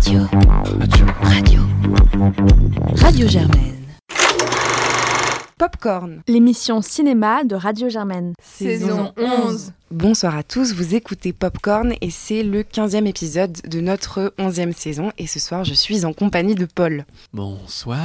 Radio. Radio. Radio. Radio Germaine. Popcorn. L'émission cinéma de Radio Germaine. Saison 11. Bonsoir à tous, vous écoutez Popcorn et c'est le 15e épisode de notre 11e saison. Et ce soir, je suis en compagnie de Paul, Bonsoir.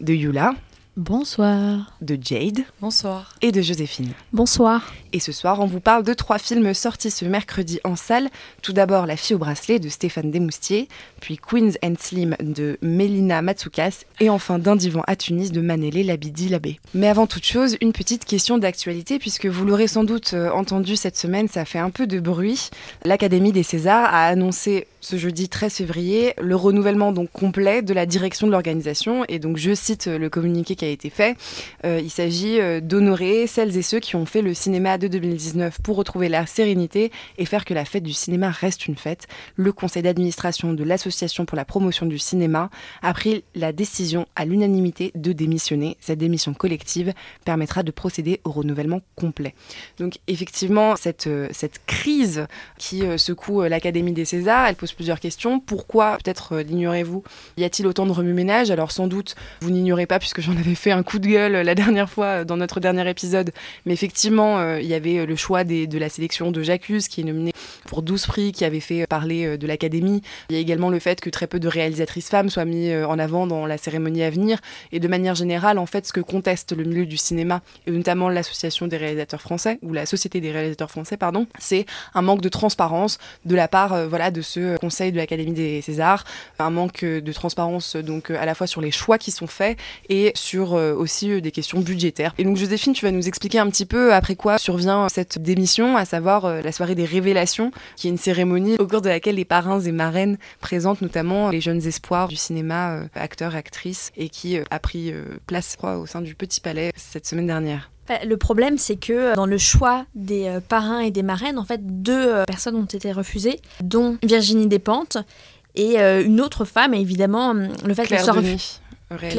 de Yula, Bonsoir. de Jade Bonsoir. et de Joséphine. Bonsoir. Et ce soir, on vous parle de trois films sortis ce mercredi en salle. Tout d'abord, La fille au bracelet de Stéphane Desmoustiers, puis Queens and Slim de Mélina Matsoukas, et enfin D'un divan à Tunis de Manélé Labidi Labé. Mais avant toute chose, une petite question d'actualité, puisque vous l'aurez sans doute euh, entendu cette semaine, ça fait un peu de bruit. L'Académie des Césars a annoncé ce jeudi 13 février le renouvellement donc complet de la direction de l'organisation. Et donc, je cite le communiqué qui a été fait. Euh, il s'agit euh, d'honorer celles et ceux qui ont fait le cinéma de 2019 pour retrouver la sérénité et faire que la fête du cinéma reste une fête. Le conseil d'administration de l'Association pour la promotion du cinéma a pris la décision à l'unanimité de démissionner. Cette démission collective permettra de procéder au renouvellement complet. Donc effectivement, cette, euh, cette crise qui euh, secoue euh, l'Académie des Césars, elle pose plusieurs questions. Pourquoi, peut-être euh, l'ignorez-vous, y a-t-il autant de remue-ménage? Alors sans doute, vous n'ignorez pas puisque j'en avais fait un coup de gueule la dernière fois euh, dans notre dernier épisode. Mais effectivement, euh, il y avait euh, le choix de la sélection de J'accuse qui est nominé pour 12 prix, qui avait fait parler euh, de l'Académie. Il y a également le fait que très peu de réalisatrices femmes soient mis euh, en avant dans la cérémonie à venir. Et de manière générale, en fait, ce que conteste le milieu du cinéma, et notamment l'association des réalisateurs français, ou la société des réalisateurs français, pardon, c'est un manque de transparence de la part euh, voilà, de ce conseil de l'Académie des Césars, un manque euh, de transparence euh, donc euh, à la fois sur les choix qui sont faits et sur euh, aussi euh, des questions budgétaires. Et donc Joséphine, tu vas nous expliquer un petit peu après quoi survient cette démission, à savoir euh, la soirée des révélations, qui est une cérémonie au cours de laquelle les parrains et marraines présentent notamment les jeunes espoirs du cinéma, euh, acteurs actrices, et qui euh, a pris euh, place, je crois, au sein du Petit Palais cette semaine dernière. Bah, Le problème, c'est que euh, dans le choix des euh, parrains et des marraines, en fait, deux euh, personnes ont été refusées, dont Virginie Despentes et une autre femme, et évidemment, hum, le fait qu'elle soit refusée.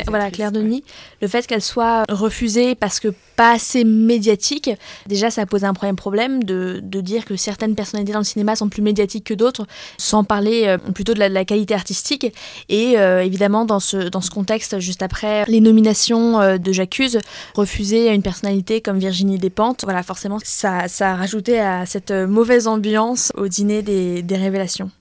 Voilà, Claire Denis, le fait qu'elle soit refusée parce que pas assez médiatique, déjà ça pose un problème problème de, de dire que certaines personnalités dans le cinéma sont plus médiatiques que d'autres, sans parler euh, plutôt de la, de la qualité artistique. Et euh, évidemment, dans ce, dans ce contexte, juste après les nominations euh, de J'accuse, refuser une personnalité comme Virginie Despentes, voilà, forcément, ça, ça a rajouté à cette mauvaise ambiance au dîner des, des révélations.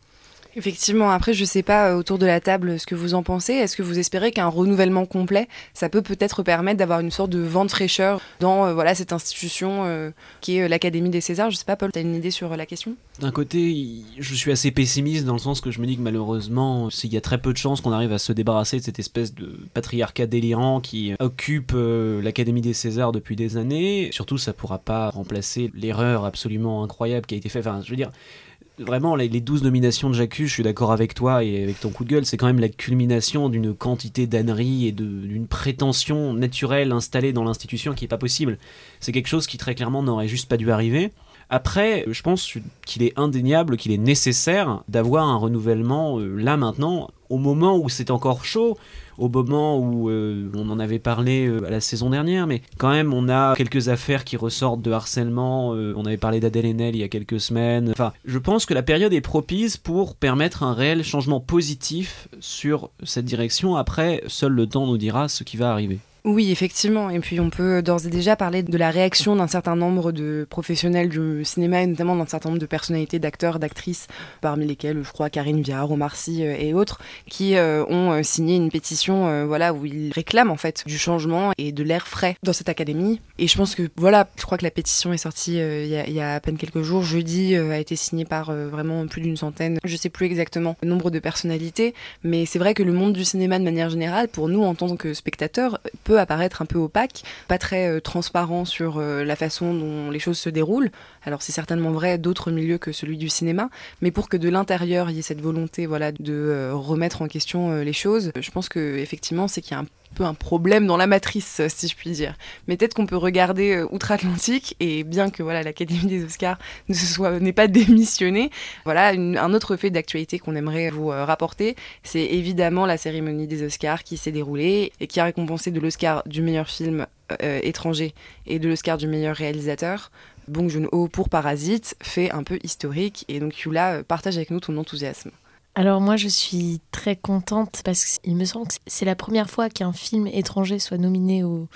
Effectivement, après, je sais pas euh, autour de la table ce que vous en pensez. Est-ce que vous espérez qu'un renouvellement complet, ça peut peut-être permettre d'avoir une sorte de vent de fraîcheur dans euh, voilà, cette institution euh, qui est l'Académie des Césars Je sais pas, Paul, tu as une idée sur la question? D'un côté, je suis assez pessimiste dans le sens que je me dis que malheureusement, il y a très peu de chances qu'on arrive à se débarrasser de cette espèce de patriarcat délirant qui occupe l'Académie des Césars depuis des années. Surtout, ça pourra pas remplacer l'erreur absolument incroyable qui a été faite. Je veux vraiment, les les 12 nominations de J'accuse, je suis d'accord avec toi et avec ton coup de gueule, c'est quand même la culmination d'une quantité d'âneries et d'une prétention naturelle installée dans l'institution qui est pas possible. C'est quelque chose qui très clairement n'aurait juste pas dû arriver. Après, je pense qu'il est indéniable, qu'il est nécessaire d'avoir un renouvellement euh, là maintenant, au moment où c'est encore chaud, au moment où euh, on en avait parlé euh, à la saison dernière, mais quand même on a quelques affaires qui ressortent de harcèlement, euh, on avait parlé d'Adèle Haenel il y a quelques semaines, enfin je pense que la période est propice pour permettre un réel changement positif sur cette direction, après seul le temps nous dira ce qui va arriver. Oui, effectivement. Et puis on peut d'ores et déjà parler de la réaction d'un certain nombre de professionnels du cinéma et notamment d'un certain nombre de personnalités, d'acteurs, d'actrices, parmi lesquels je crois Karine Viard, Omar Sy euh, et autres, qui euh, ont euh, signé une pétition euh, voilà, où ils réclament en fait du changement et de l'air frais dans cette académie. Et je pense que voilà, je crois que la pétition est sortie euh, il y, a- à peine quelques jours. Jeudi euh, a été signée par euh, vraiment plus d'une centaine, je sais plus exactement le nombre de personnalités, mais c'est vrai que le monde du cinéma de manière générale, pour nous en tant que spectateurs, peut apparaître un peu opaque, pas très euh, transparent sur euh, la façon dont les choses se déroulent. Alors c'est certainement vrai d'autres milieux que celui du cinéma, mais pour que de l'intérieur il y ait cette volonté voilà de euh, remettre en question les choses, je pense que effectivement c'est qu'il y a un peu un problème dans la matrice, si je puis dire. Mais peut-être qu'on peut regarder euh, outre-Atlantique et bien que voilà l'Académie des Oscars ne se soit n'est pas démissionnée, voilà un autre fait d'actualité qu'on aimerait vous euh, rapporter, c'est évidemment la cérémonie des Oscars qui s'est déroulée et qui a récompensé de l'Oscar du meilleur film euh, étranger et de l'Oscar du meilleur réalisateur. Bong Joon-ho pour Parasite fait un peu historique et donc Yula partage avec nous ton enthousiasme. Alors moi je suis très contente parce qu'il me semble que c'est la première fois qu'un film étranger soit nominé ou,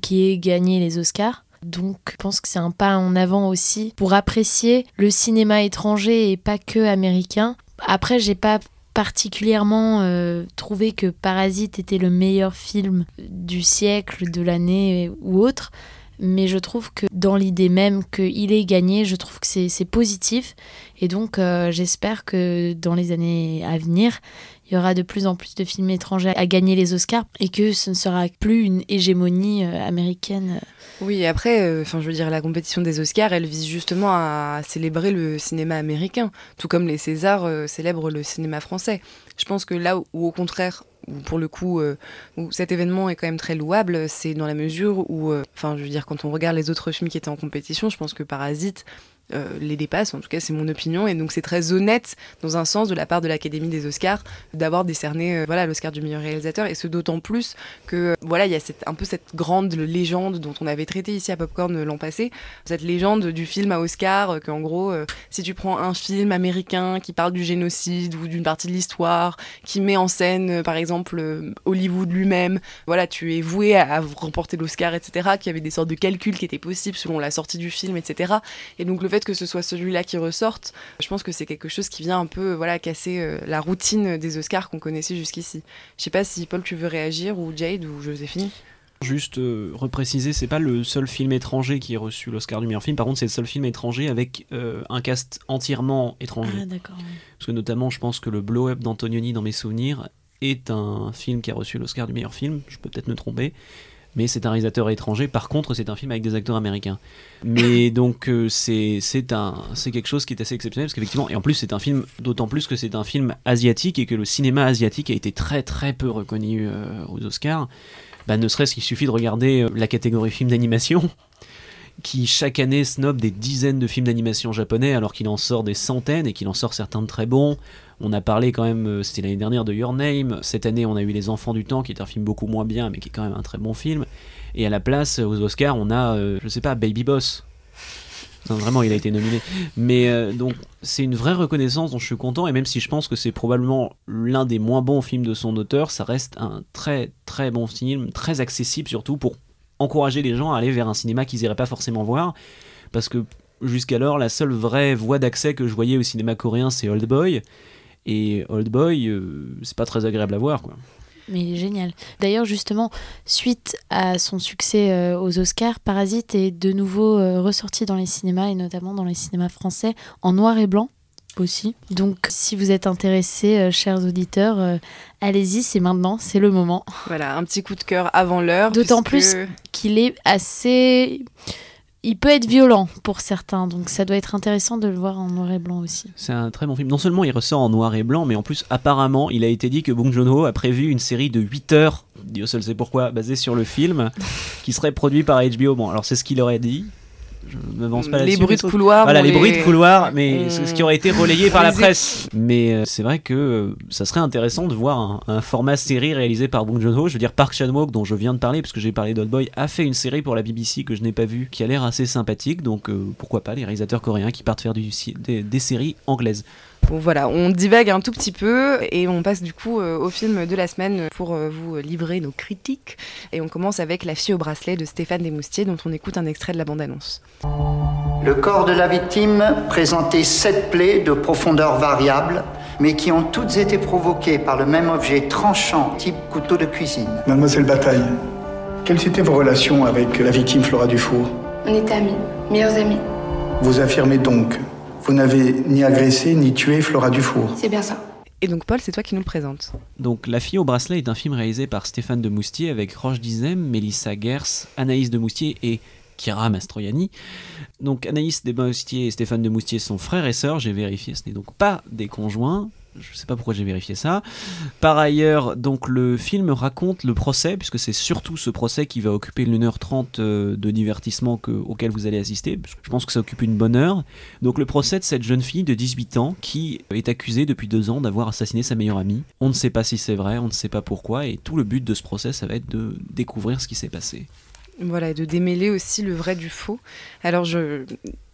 qui ait gagné les Oscars. Donc je pense que c'est un pas en avant aussi pour apprécier le cinéma étranger et pas que américain. Après j'ai pas particulièrement euh, trouvé que Parasite était le meilleur film du siècle, de l'année ou autre mais je trouve que dans l'idée même qu'il ait gagné, je trouve que c'est positif. Et donc euh, j'espère que dans les années à venir, il y aura de plus en plus de films étrangers à gagner les Oscars et que ce ne sera plus une hégémonie euh, américaine. Oui, après, euh, enfin, je veux dire, la compétition des Oscars, elle vise justement à célébrer le cinéma américain, tout comme les Césars célèbrent le cinéma français. Je pense que là où, au contraire, pour le coup, où cet événement est quand même très louable, c'est dans la mesure où, enfin, je veux dire, quand on regarde les autres films qui étaient en compétition, je pense que Parasite euh, les dépasse. En tout cas, c'est mon opinion. Et donc, c'est très honnête, dans un sens, de la part de l'Académie des Oscars, d'avoir décerné euh, voilà, l'Oscar du meilleur réalisateur. Et ce d'autant plus que, euh, voilà, il y a cette, un peu cette grande légende dont on avait traité ici à Popcorn l'an passé. Cette légende du film à Oscar, qu'en gros, si tu prends un film américain qui parle du génocide ou d'une partie de l'histoire, qui met en scène, par exemple, Hollywood lui-même, voilà, tu es voué à, remporter l'Oscar, etc., qu'il y avait des sortes de calculs qui étaient possibles selon la sortie du film, etc. Et donc, le fait que ce soit celui-là qui ressorte, je pense que c'est quelque chose qui vient un peu voilà, casser euh, la routine des Oscars qu'on connaissait jusqu'ici. Je sais pas si Paul, tu veux réagir, ou Jade, ou Joséphine Juste euh, repréciser, c'est pas le seul film étranger qui a reçu l'Oscar du meilleur film. Par contre, c'est le seul film étranger avec euh, un cast entièrement étranger. Ah, d'accord. Parce que notamment, je pense que le Blow Up d'Antonioni, dans mes souvenirs, est un film qui a reçu l'Oscar du meilleur film. Je peux peut-être me tromper mais c'est un réalisateur étranger. Par contre, c'est un film avec des acteurs américains. Mais donc, euh, c'est quelque chose qui est assez exceptionnel, parce qu'effectivement, et en plus, c'est un film, d'autant plus que c'est un film asiatique et que le cinéma asiatique a été très très peu reconnu euh, aux Oscars. Bah, ne serait-ce qu'il suffit de regarder euh, la catégorie film d'animation qui chaque année snob des dizaines de films d'animation japonais alors qu'il en sort des centaines et qu'il en sort certains de très bons. On a parlé quand même, euh, c'était l'année dernière de Your Name. Cette année, on a eu Les Enfants du Temps, qui est un film beaucoup moins bien, mais qui est quand même un très bon film. Et à la place, aux Oscars, on a, euh, je sais pas, Baby Boss. vraiment, il a été nominé. Mais euh, donc, c'est une vraie reconnaissance dont je suis content. Et même si je pense que c'est probablement l'un des moins bons films de son auteur, ça reste un très très bon film, très accessible surtout pour encourager les gens à aller vers un cinéma qu'ils n'iraient pas forcément voir. Parce que jusqu'alors, la seule vraie voie d'accès que je voyais au cinéma coréen, c'est Old Boy. Et Old Boy, euh, c'est pas très agréable à voir, quoi. Mais il est génial. D'ailleurs, justement, suite à son succès euh, aux Oscars, Parasite est de nouveau euh, ressorti dans les cinémas, et notamment dans les cinémas français, en noir et blanc aussi. Donc, si vous êtes intéressés, chers auditeurs, allez-y, c'est maintenant, c'est le moment. Voilà, un petit coup de cœur avant l'heure. D'autant plus qu'il est assez il peut être violent pour certains, donc ça doit être intéressant de le voir en noir et blanc aussi. C'est un très bon film. Non seulement il ressort en noir et blanc, mais en plus, apparemment, il a été dit que Bong Joon-ho a prévu une série de 8 heures, Dieu seul sait pourquoi, basée sur le film, qui serait produit par HBO. Bon, alors c'est ce qu'il aurait dit, je me vance pas Les bruits de couloir. Voilà, les... bruits de couloir, mais ce qui aurait été relayé par la presse. Mais euh, c'est vrai que euh, ça serait intéressant de voir un, format série réalisé par Bong Joon-ho. Je veux dire, Park Chan-wook, dont je viens de parler, parce que j'ai parlé d'Old Boy, a fait une série pour la BBC que je n'ai pas vue, qui a l'air assez sympathique. Donc euh, pourquoi pas les réalisateurs coréens qui partent faire du, des séries anglaises. Bon, voilà, on divague un tout petit peu et on passe du coup euh, au film de la semaine pour euh, vous livrer nos critiques. Et on commence avec La fille au bracelet de Stéphane Desmoustiers dont on écoute un extrait de la bande-annonce. Le corps de la victime présentait sept plaies de profondeur variable, mais qui ont toutes été provoquées par le même objet tranchant type couteau de cuisine. Mademoiselle Bataille, quelles étaient vos relations avec la victime Flora Dufour? On était amis, meilleurs amis. Vous affirmez donc vous n'avez ni agressé ni tué Flora Dufour. C'est bien ça. Et donc Paul, c'est toi qui nous le présente. Donc La fille au bracelet est un film réalisé par Stéphane de Moustier avec Roche Dizem, Mélissa Gers, Anaïs de Moustier et Kira Mastroianni. Donc Anaïs de Moustier et Stéphane de Moustier sont frères et sœurs, j'ai vérifié, ce n'est donc pas des conjoints. Je ne sais pas pourquoi j'ai vérifié ça. Par ailleurs, donc le film raconte le procès, puisque c'est surtout ce procès qui va occuper l'une heure trente euh, de divertissement auquel vous allez assister. Je pense que ça occupe une bonne heure. Donc le procès de cette jeune fille de 18 ans qui est accusée depuis deux ans d'avoir assassiné sa meilleure amie. On ne sait pas si c'est vrai, on ne sait pas pourquoi, et tout le but de ce procès, ça va être de découvrir ce qui s'est passé. Voilà, de démêler aussi le vrai du faux. Alors je,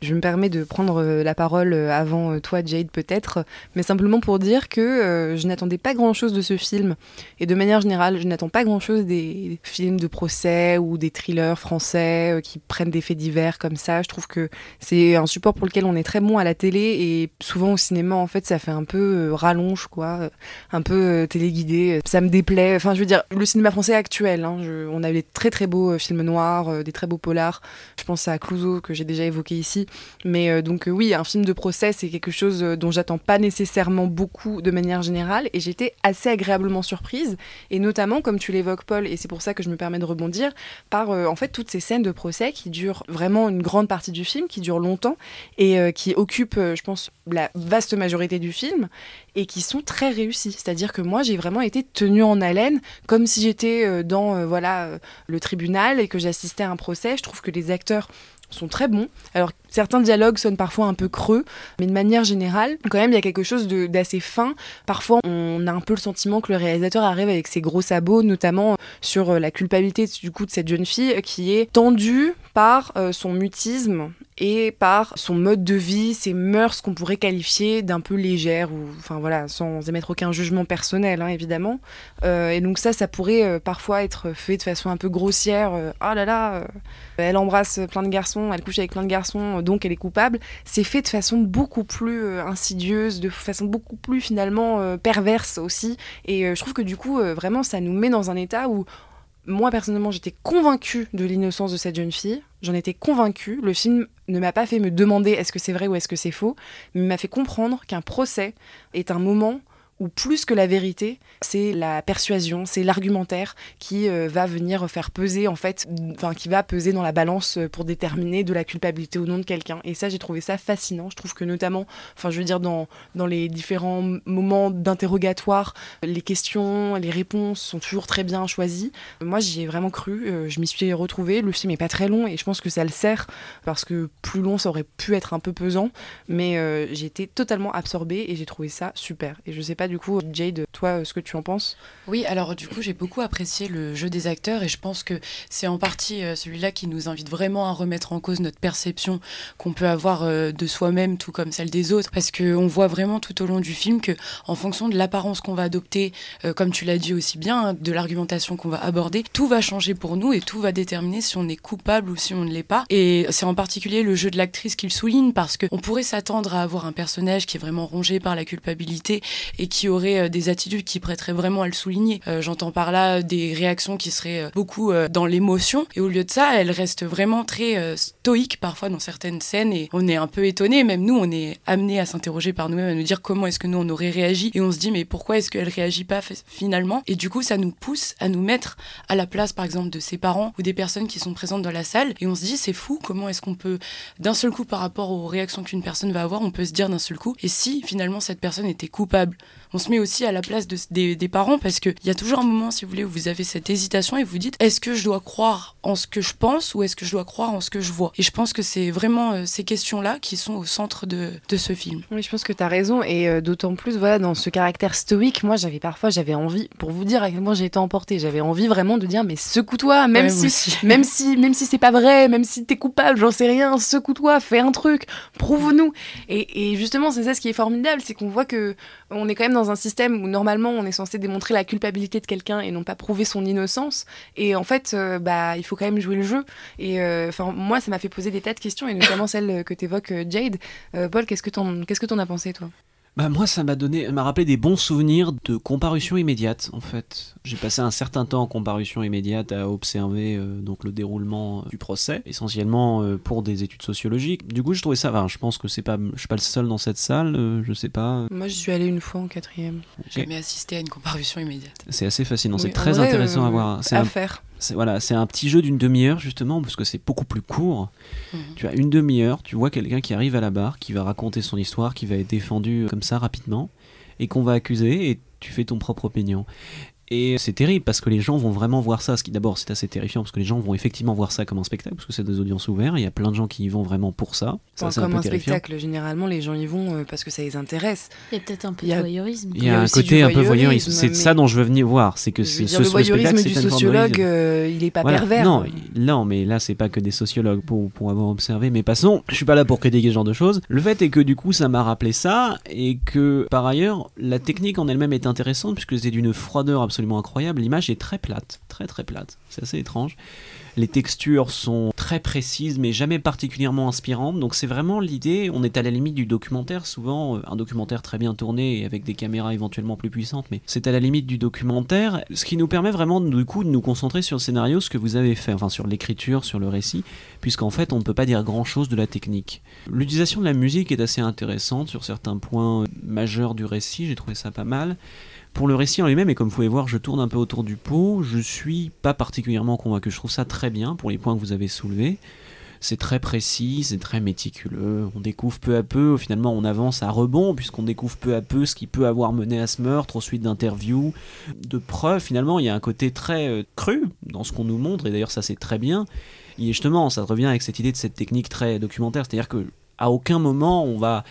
je me permets de prendre euh, la parole euh, avant euh, toi, Jade, peut-être, mais simplement pour dire que je n'attendais pas grand-chose de ce film. Et de manière générale, je n'attends pas grand-chose des films de procès ou des thrillers français qui prennent des faits divers comme ça. Je trouve que c'est un support pour lequel on est très bon à la télé et souvent au cinéma, en fait, ça fait un peu rallonge, quoi, un peu téléguidé. Ça me déplaît. Enfin, je veux dire, le cinéma français actuel, hein, on a des très très beaux films noirs, des très beaux polars. Je pense à Clouseau que j'ai déjà évoqué ici. Mais euh, donc euh, oui, un film de procès, c'est quelque chose euh, dont j'attends pas nécessairement beaucoup de manière générale. Et j'étais assez agréablement surprise. Et notamment, comme tu l'évoques, Paul, et c'est pour ça que je me permets de rebondir, par en fait toutes ces scènes de procès qui durent vraiment une grande partie du film, qui durent longtemps et qui occupent, je pense, la vaste majorité du film et qui sont très réussies. C'est-à-dire que moi, j'ai vraiment été tenue en haleine, comme si j'étais dans voilà le tribunal et que j'assistais à un procès. Je trouve que les acteurs sont très bons. Alors certains dialogues sonnent parfois un peu creux, mais de manière générale, quand même, il y a quelque chose d'assez fin. Parfois, on a un peu le sentiment que le réalisateur arrive avec ses gros sabots, notamment sur euh, la culpabilité du coup de cette jeune fille qui est tendue par euh, son mutisme et par son mode de vie, ses mœurs qu'on pourrait qualifier d'un peu légères, ou enfin voilà, sans émettre aucun jugement personnel, hein, évidemment. Euh, et donc ça, ça pourrait parfois être fait de façon un peu grossière. oh là là, elle embrasse plein de garçons, elle couche avec plein de garçons, donc elle est coupable. C'est fait de façon beaucoup plus euh, insidieuse, de façon beaucoup plus finalement euh, perverse aussi. Et euh, je trouve que du coup, vraiment, ça nous met dans un état où moi personnellement j'étais convaincue de l'innocence de cette jeune fille, j'en étais convaincue, le film ne m'a pas fait me demander est-ce que c'est vrai ou est-ce que c'est faux, mais m'a fait comprendre qu'un procès est un moment ou plus que la vérité, c'est la persuasion, c'est l'argumentaire qui euh, va venir faire peser en fait, enfin qui va peser dans la balance euh, pour déterminer de la culpabilité ou non de quelqu'un. Et ça, j'ai trouvé ça fascinant. Je trouve que notamment, enfin je veux dire dans dans les différents moments d'interrogatoire, les questions, les réponses sont toujours très bien choisies. Moi, j'y ai vraiment cru, euh, je m'y suis retrouvée. Le film est pas très long et je pense que ça le sert parce que plus long, ça aurait pu être un peu pesant, mais j'ai été totalement absorbée et j'ai trouvé ça super. Et je sais pas du coup, Jade, toi, ce que tu en penses? Oui, alors du coup, j'ai beaucoup apprécié le jeu des acteurs et je pense que c'est en partie euh, celui-là qui nous invite vraiment à remettre en cause notre perception qu'on peut avoir euh, de soi-même, tout comme celle des autres, parce qu'on voit vraiment tout au long du film que, en fonction de l'apparence qu'on va adopter, euh, comme tu l'as dit aussi bien, hein, de l'argumentation qu'on va aborder, tout va changer pour nous et tout va déterminer si on est coupable ou si on ne l'est pas. Et c'est en particulier le jeu de l'actrice qui le souligne, parce qu'on pourrait s'attendre à avoir un personnage qui est vraiment rongé par la culpabilité et qui qui aurait euh, des attitudes qui prêteraient vraiment à le souligner. Euh, j'entends par là des réactions qui seraient euh, beaucoup dans l'émotion. Et au lieu de ça, elle reste vraiment très stoïque parfois dans certaines scènes. Et on est un peu étonné, même nous, on est amené à s'interroger par nous-mêmes, à nous dire comment est-ce que nous on aurait réagi. Et on se dit, mais pourquoi est-ce qu'elle réagit pas finalement? Et du coup, ça nous pousse à nous mettre à la place, par exemple, de ses parents ou des personnes qui sont présentes dans la salle. Et on se dit, c'est fou, comment est-ce qu'on peut, d'un seul coup, par rapport aux réactions qu'une personne va avoir, on peut se dire d'un seul coup, et si finalement cette personne était coupable? On se met aussi à la place des, parents parce qu'il y a toujours un moment, si vous voulez, où vous avez cette hésitation et vous dites est-ce que je dois croire en ce que je pense ou est-ce que je dois croire en ce que je vois? Et je pense que c'est vraiment euh, ces questions-là qui sont au centre de, ce film. Oui, je pense que tu as raison et euh, d'autant plus, voilà, dans ce caractère stoïque, moi j'avais parfois, j'avais envie, pour vous dire à quel point j'ai été emportée, j'avais envie vraiment de dire mais secoue-toi, même, si, même si, même si c'est pas vrai, même si t'es coupable, j'en sais rien, secoue-toi, fais un truc, prouve-nous. Et, et justement, c'est ça ce qui est formidable, c'est qu'on voit que on est quand même dans un système où normalement on est censé démontrer la culpabilité de quelqu'un et non pas prouver son innocence. Et en fait, euh, bah, il faut quand même jouer le jeu. Et euh, enfin, moi, ça m'a fait poser des tas de questions, et notamment celle que tu évoques, euh, Jade. Paul, qu'est-ce que t'en, qu'est-ce que as pensé, toi? Bah moi, ça m'a donné, m'a rappelé des bons souvenirs de comparution immédiate. En fait, j'ai passé un certain temps en comparution immédiate à observer euh, donc le déroulement du procès, essentiellement euh, pour des études sociologiques. Du coup, je trouvais ça. Enfin, je pense que c'est pas, je suis pas le seul dans cette salle. Euh, je sais pas. Moi, je suis allé une fois en quatrième. J'ai jamais assisté à une comparution immédiate. C'est assez fascinant. c'est très intéressant à voir. C'est à faire c'est voilà, c'est un petit jeu d'une demi-heure justement parce que c'est beaucoup plus court. Mhm. Tu as une demi-heure, tu vois quelqu'un qui arrive à la barre, qui va raconter son histoire, qui va être défendu comme ça rapidement et qu'on va accuser et tu fais ton propre opinion. Et c'est terrible parce que les gens vont vraiment voir ça. Ce qui d'abord c'est assez terrifiant parce que les gens vont effectivement voir ça comme un spectacle parce que c'est des audiences ouvertes. Il y a plein de gens qui y vont vraiment pour ça. ça comme un, spectacle, généralement les gens y vont euh, parce que ça les intéresse. Il y a peut-être un peu de voyeurisme. Il y a, un côté un peu voyeurisme. C'est ça dont je veux venir voir. C'est que ce, dire, le voyeurisme du sociologue, euh, il est pas pervers. Non, non, mais là c'est pas que des sociologues pour, pour avoir observé. Mais passons, je suis pas là pour critiquer ce genre de choses. Le fait est que du coup ça m'a rappelé ça et que par ailleurs la technique en elle-même est intéressante puisque c'est d'une froideur absolument incroyable. L'image est très plate, très très plate. C'est assez étrange. Les textures sont très précises mais jamais particulièrement inspirantes. Donc c'est vraiment l'idée, on est à la limite du documentaire, souvent euh, un documentaire très bien tourné et avec des caméras éventuellement plus puissantes, mais c'est à la limite du documentaire, ce qui nous permet vraiment du coup de nous concentrer sur le scénario, ce que vous avez fait, enfin sur l'écriture, sur le récit, puisqu'en fait on ne peut pas dire grand-chose de la technique. L'utilisation de la musique est assez intéressante sur certains points majeurs du récit, j'ai trouvé ça pas mal. Pour le récit en lui-même, et comme vous pouvez voir, je tourne un peu autour du pot, je suis pas particulièrement convaincu. Je trouve ça très bien pour les points que vous avez soulevés. C'est très précis, c'est très méticuleux. On découvre peu à peu, finalement, on avance à rebond, puisqu'on découvre peu à peu ce qui peut avoir mené à ce meurtre, au suite d'interviews, de preuves. Finalement, il y a un côté très euh, cru dans ce qu'on nous montre, et d'ailleurs, ça c'est très bien. Et justement, ça revient avec cette idée de cette technique très documentaire, c'est-à-dire que à aucun moment on va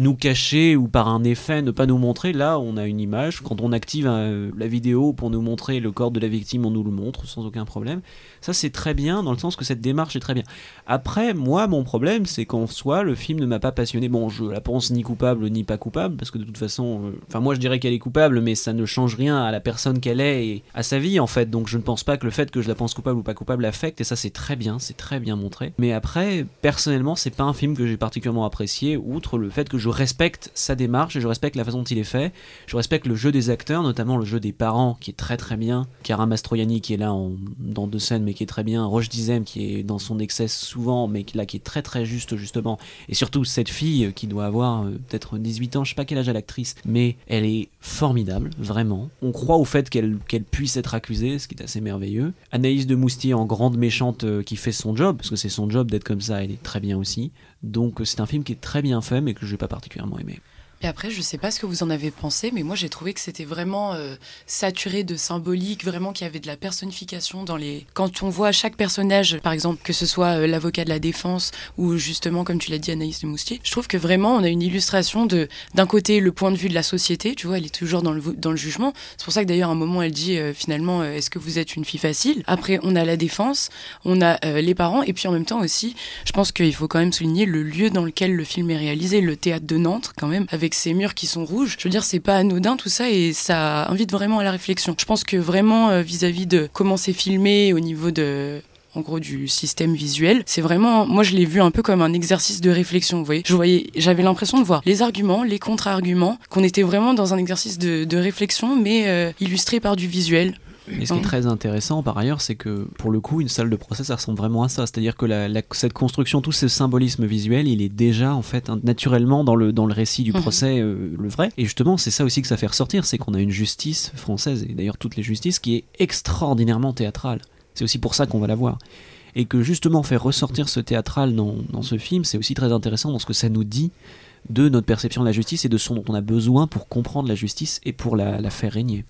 nous cacher ou par un effet ne pas nous montrer. Là, on a une image. Quand on active euh, la vidéo pour nous montrer le corps de la victime, on nous le montre sans aucun problème. Ça, c'est très bien dans le sens que cette démarche est très bien. Après, moi, mon problème, c'est qu'en soi, le film ne m'a pas passionné. Bon, je la pense ni coupable ni pas coupable, parce que de toute façon, euh, enfin, moi, je dirais qu'elle est coupable, mais ça ne change rien à la personne qu'elle est et à sa vie, en fait. Donc, je ne pense pas que le fait que je la pense coupable ou pas coupable affecte, et ça, c'est très bien, c'est très bien montré. Mais après, personnellement, c'est pas un film que j'ai particulièrement apprécié, outre le fait que je respecte sa démarche et je respecte la façon dont il est fait. Je respecte le jeu des acteurs, notamment le jeu des parents, qui est très très bien. Cara Mastroianni, qui est là dans deux scènes, mais qui est très bien. Roche Dizem, qui est dans son excès souvent, mais qui, là qui est très très juste justement. Et surtout cette fille qui doit avoir euh, peut-être 18 ans, je sais pas quel âge a l'actrice, mais elle est formidable, vraiment. On croit au fait qu'elle qu'elle puisse être accusée, ce qui est assez merveilleux. Anaïs de Moustier en grande méchante euh, qui fait son job, parce que c'est son job d'être comme ça, elle est très bien aussi. Donc c'est un film qui est très bien fait, mais que je n'ai pas particulièrement aimé. Et après, je sais pas ce que vous en avez pensé, mais moi j'ai trouvé que c'était vraiment euh, saturé de symbolique, vraiment qu'il y avait de la personnification dans les. Quand on voit chaque personnage, par exemple, que ce soit euh, l'avocat de la défense ou justement, comme tu l'as dit, Anaïs de Moustier, je trouve que vraiment on a une illustration de, d'un côté, le point de vue de la société, tu vois, elle est toujours dans le, dans le jugement. C'est pour ça que d'ailleurs, à un moment, elle dit euh, finalement, est-ce que vous êtes une fille facile? Après, on a la défense, on a les parents, et puis en même temps aussi, je pense qu'il faut quand même souligner le lieu dans lequel le film est réalisé, le théâtre de Nantes, quand même, avec ces murs qui sont rouges. Je veux dire, c'est pas anodin tout ça et ça invite vraiment à la réflexion. Je pense que vraiment euh, vis-à-vis de comment c'est filmé au niveau de en gros du système visuel. C'est vraiment, moi je l'ai vu un peu comme un exercice de réflexion. Vous voyez, je voyais, j'avais l'impression de voir les arguments, les contre-arguments, qu'on était vraiment dans un exercice de, réflexion, mais euh, illustré par du visuel. Et ce qui est très intéressant par ailleurs, c'est que pour le coup, une salle de procès, ça ressemble vraiment à ça. C'est-à-dire que cette construction, tout ce symbolisme visuel, il est déjà en fait naturellement dans le, dans le récit du mhm. procès, euh, le vrai. Et justement, c'est ça aussi que ça fait ressortir, c'est qu'on a une justice française, et d'ailleurs toutes les justices, qui est extraordinairement théâtrale. C'est aussi pour ça qu'on va la voir. Et que justement faire ressortir ce théâtral dans, dans ce film, c'est aussi très intéressant dans ce que ça nous dit de notre perception de la justice et de ce dont on a besoin pour comprendre la justice et pour la, la faire régner.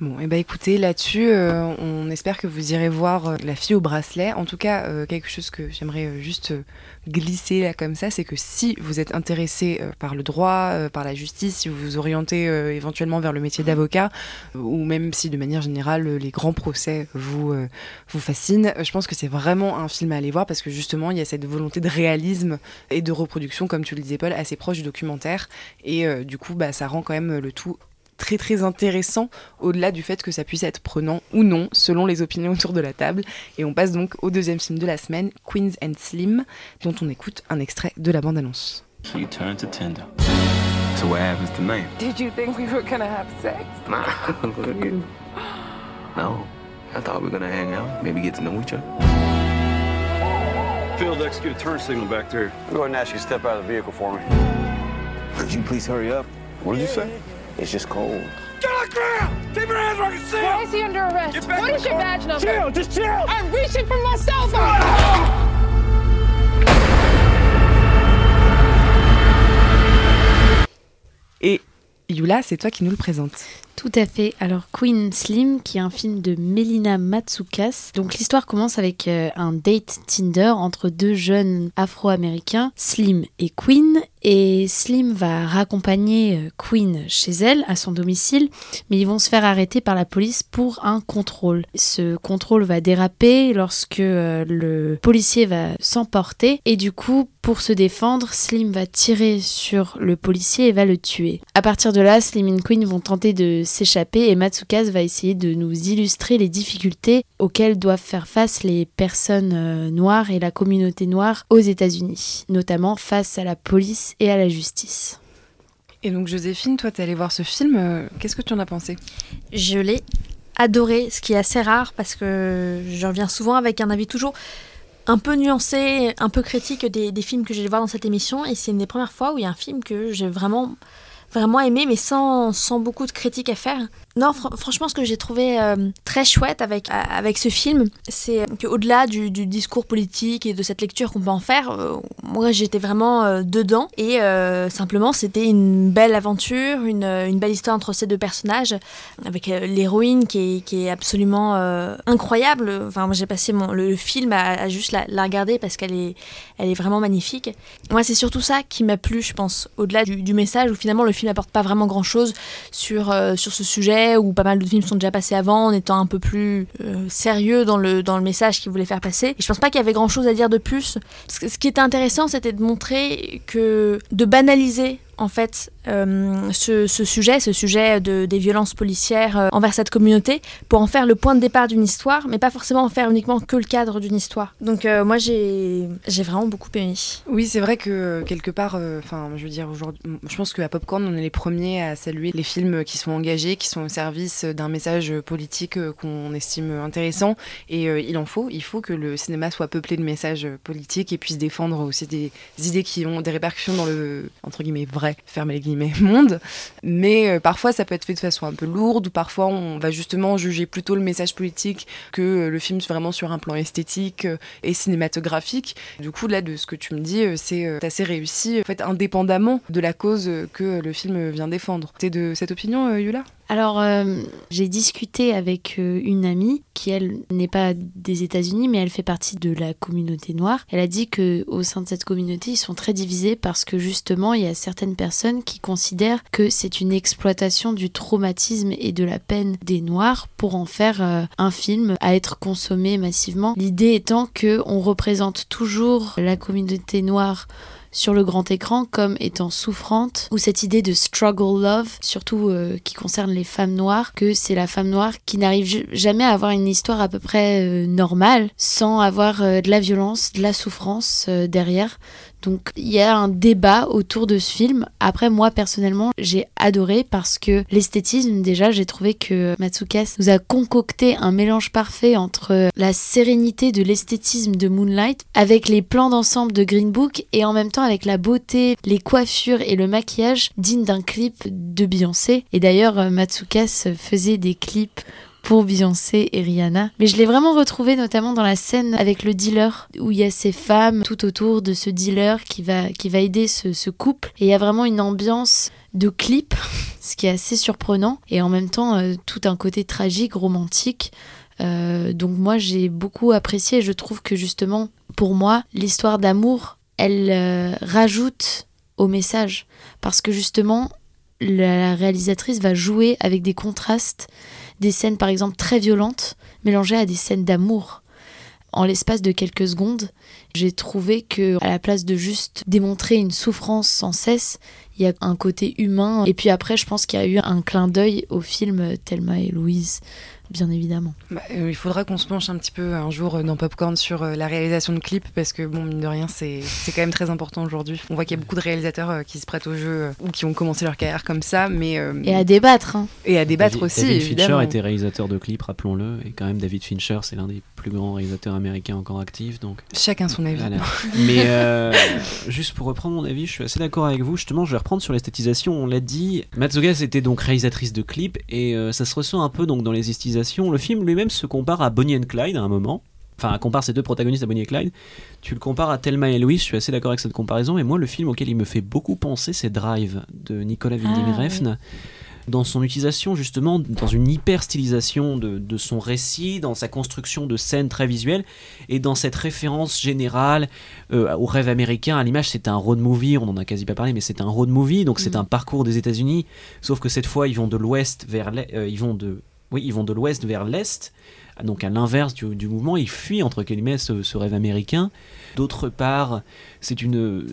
Bon, et eh ben écoutez, là-dessus, euh, on espère que vous irez voir euh, La fille au bracelet. En tout cas, euh, quelque chose que j'aimerais juste glisser là comme ça, c'est que si vous êtes intéressé par le droit, par la justice, si vous vous orientez éventuellement vers le métier d'avocat, ou même si de manière générale les grands procès vous, vous fascinent, je pense que c'est vraiment un film à aller voir parce que justement, il y a cette volonté de réalisme et de reproduction, comme tu le disais Paul, assez proche du documentaire. Et du coup, bah, ça rend quand même le tout très très intéressant au-delà du fait que ça puisse être prenant ou non selon les opinions autour de la table. Et on passe donc au deuxième film de la semaine, Queens and Slim, dont on écoute un extrait de la bande-annonce. You turn to Tinder. So what happens tonight? Did you think we were gonna have sex? Nah, look at you. No, I thought we were gonna hang out, maybe get to know each other. Phil, execute a turn signal back there. Go ahead and ask you to step out of the vehicle for me. Could you please hurry up? What did you say? It's just cold. Get on the ground! Keep your hands where I can see Why is he under arrest? Get back what is your badge number? Chill, just chill! I'm reaching for my cell phone! Et Yula, c'est toi qui nous le présente. Tout à fait. Alors Queen Slim, qui est un film de Melina Matsoukas. Donc l'histoire commence avec euh, un date Tinder entre deux jeunes afro-américains, Slim et Queen. Et Slim va raccompagner euh, Queen chez elle, à son domicile, mais ils vont se faire arrêter par la police pour un contrôle. Ce contrôle va déraper lorsque euh, le policier va s'emporter et du coup, pour se défendre, Slim va tirer sur le policier et va le tuer. À partir de là, Slim et Queen vont tenter de s'échapper et Matsukas va essayer de nous illustrer les difficultés auxquelles doivent faire face les personnes euh, noires et la communauté noire aux États-Unis, notamment face à la police et à la justice. Et donc Joséphine, toi t'es allée voir ce film, euh, qu'est-ce que tu en as pensé? Je l'ai adoré, ce qui est assez rare parce que je reviens souvent avec un avis toujours un peu nuancé, un peu critique des, des films que j'ai voir dans cette émission et c'est une des premières fois où il y a un film que j'ai vraiment vraiment aimé, mais sans, beaucoup de critiques à faire. Non, fr franchement, ce que j'ai trouvé euh, très chouette avec, avec ce film, c'est qu'au-delà du, du, discours politique et de cette lecture qu'on peut en faire, euh, moi j'étais vraiment euh, dedans et euh, simplement c'était une belle aventure, une, une, belle histoire entre ces deux personnages, avec euh, l'héroïne qui est, qui est absolument euh, incroyable. Enfin, moi j'ai passé mon, le film à, à juste la, la, regarder parce qu'elle est, elle est vraiment magnifique. Moi, c'est surtout ça qui m'a plu, je pense, au-delà du, du, message où finalement le film n'apporte pas vraiment grand-chose sur, sur ce sujet où pas mal de films sont déjà passés avant en étant un peu plus euh, sérieux dans le, dans le message qu'ils voulaient faire passer. Je pense pas qu'il y avait grand chose à dire de plus. Ce qui était intéressant, c'était de montrer que de banaliser en fait euh, ce, sujet, ce sujet de, des violences policières euh, envers cette communauté, pour en faire le point de départ d'une histoire, mais pas forcément en faire uniquement que le cadre d'une histoire. Donc euh, moi j'ai vraiment beaucoup aimé. Oui, c'est vrai que quelque part, enfin je veux dire aujourd'hui, je pense qu'à Popcorn on est les premiers à saluer les films qui sont engagés, qui sont au service d'un message politique qu'on estime intéressant, et il en faut, il faut que le cinéma soit peuplé de messages politiques et puisse défendre aussi des idées qui ont des répercussions dans le entre guillemets vrai, fermez les guillemets, monde. Mais euh, parfois, ça peut être fait de façon un peu lourde, ou parfois, on va justement juger plutôt le message politique que euh, le film vraiment sur un plan esthétique euh, et cinématographique. Du coup, là, de ce que tu me dis, c'est assez réussi, en fait, indépendamment de la cause que le film vient défendre. T'es de cette opinion, Yula? Alors, euh, j'ai discuté avec euh, une amie qui, elle, n'est pas des États-Unis, mais elle fait partie de la communauté noire. Elle a dit que au sein de cette communauté, ils sont très divisés parce que justement, il y a certaines personnes qui considèrent que c'est une exploitation du traumatisme et de la peine des Noirs pour en faire euh, un film à être consommé massivement. L'idée étant que on représente toujours la communauté noire sur le grand écran comme étant souffrante, ou cette idée de struggle love, surtout euh, qui concerne les femmes noires, que c'est la femme noire qui n'arrive jamais à avoir une histoire à peu près euh, normale sans avoir euh, de la violence, de la souffrance derrière. Donc il y a un débat autour de ce film. Après moi personnellement j'ai adoré parce que l'esthétisme déjà j'ai trouvé que Matsukas nous a concocté un mélange parfait entre la sérénité de l'esthétisme de Moonlight avec les plans d'ensemble de Green Book et en même temps avec la beauté, les coiffures et le maquillage digne d'un clip de Beyoncé. Et d'ailleurs Matsukas faisait des clips pour Beyoncé et Rihanna. Mais je l'ai vraiment retrouvé notamment dans la scène avec le dealer, où il y a ces femmes tout autour de ce dealer qui va, qui va aider ce, couple. Et il y a vraiment une ambiance de clip, ce qui est assez surprenant, et en même temps euh, tout un côté tragique, romantique. Euh, donc moi j'ai beaucoup apprécié, je trouve que justement, pour moi, l'histoire d'amour, elle euh, rajoute au message, parce que justement, la réalisatrice va jouer avec des contrastes des scènes par exemple très violentes mélangées à des scènes d'amour. En l'espace de quelques secondes, j'ai trouvé que à la place de juste démontrer une souffrance sans cesse, il y a un côté humain. Et puis après, je pense qu'il y a eu un clin d'œil au film Thelma et Louise, bien évidemment. Bah, euh, il faudra qu'on se penche un petit peu un jour euh, dans Popcorn sur euh, la réalisation de clips parce que bon mine de rien c'est quand même très important aujourd'hui. On voit qu'il y a beaucoup de réalisateurs euh, qui se prêtent au jeu euh, ou qui ont commencé leur carrière comme ça, mais euh, et à débattre. Hein. Et à débattre David, aussi. David évidemment. Fincher était réalisateur de clips, rappelons-le, et quand même David Fincher c'est l'un des plus grands réalisateurs américains encore actifs, donc. Chacun son avis. Voilà. Mais euh, juste pour reprendre mon avis, je suis assez d'accord avec vous. Justement, je vais reprendre sur l'esthétisation. On l'a dit, Matsugas était donc réalisatrice de clips et euh, ça se ressent un peu donc dans les esthétisations. Le film lui-même se compare à Bonnie and Clyde à un moment. Enfin, compare ces deux protagonistes à Bonnie et Clyde. Tu le compares à Thelma et Louise, je suis assez d'accord avec cette comparaison. Et moi, le film auquel il me fait beaucoup penser, c'est Drive de Nicolas Winding Ah, Refn. dans son utilisation justement, dans une hyper stylisation de, de son récit, dans sa construction de scènes très visuelles et dans cette référence générale euh, au rêve américain. À l'image, c'est un road movie, on en a quasi pas parlé, mais c'est un road movie, donc c'est Mm. un parcours des États-Unis, sauf que cette fois, ils vont de l'ouest vers l'est, euh, ils vont de oui, ils vont de l'ouest vers l'est, donc à l'inverse du, mouvement, ils fuient entre guillemets ce, ce rêve américain. D'autre part, c'est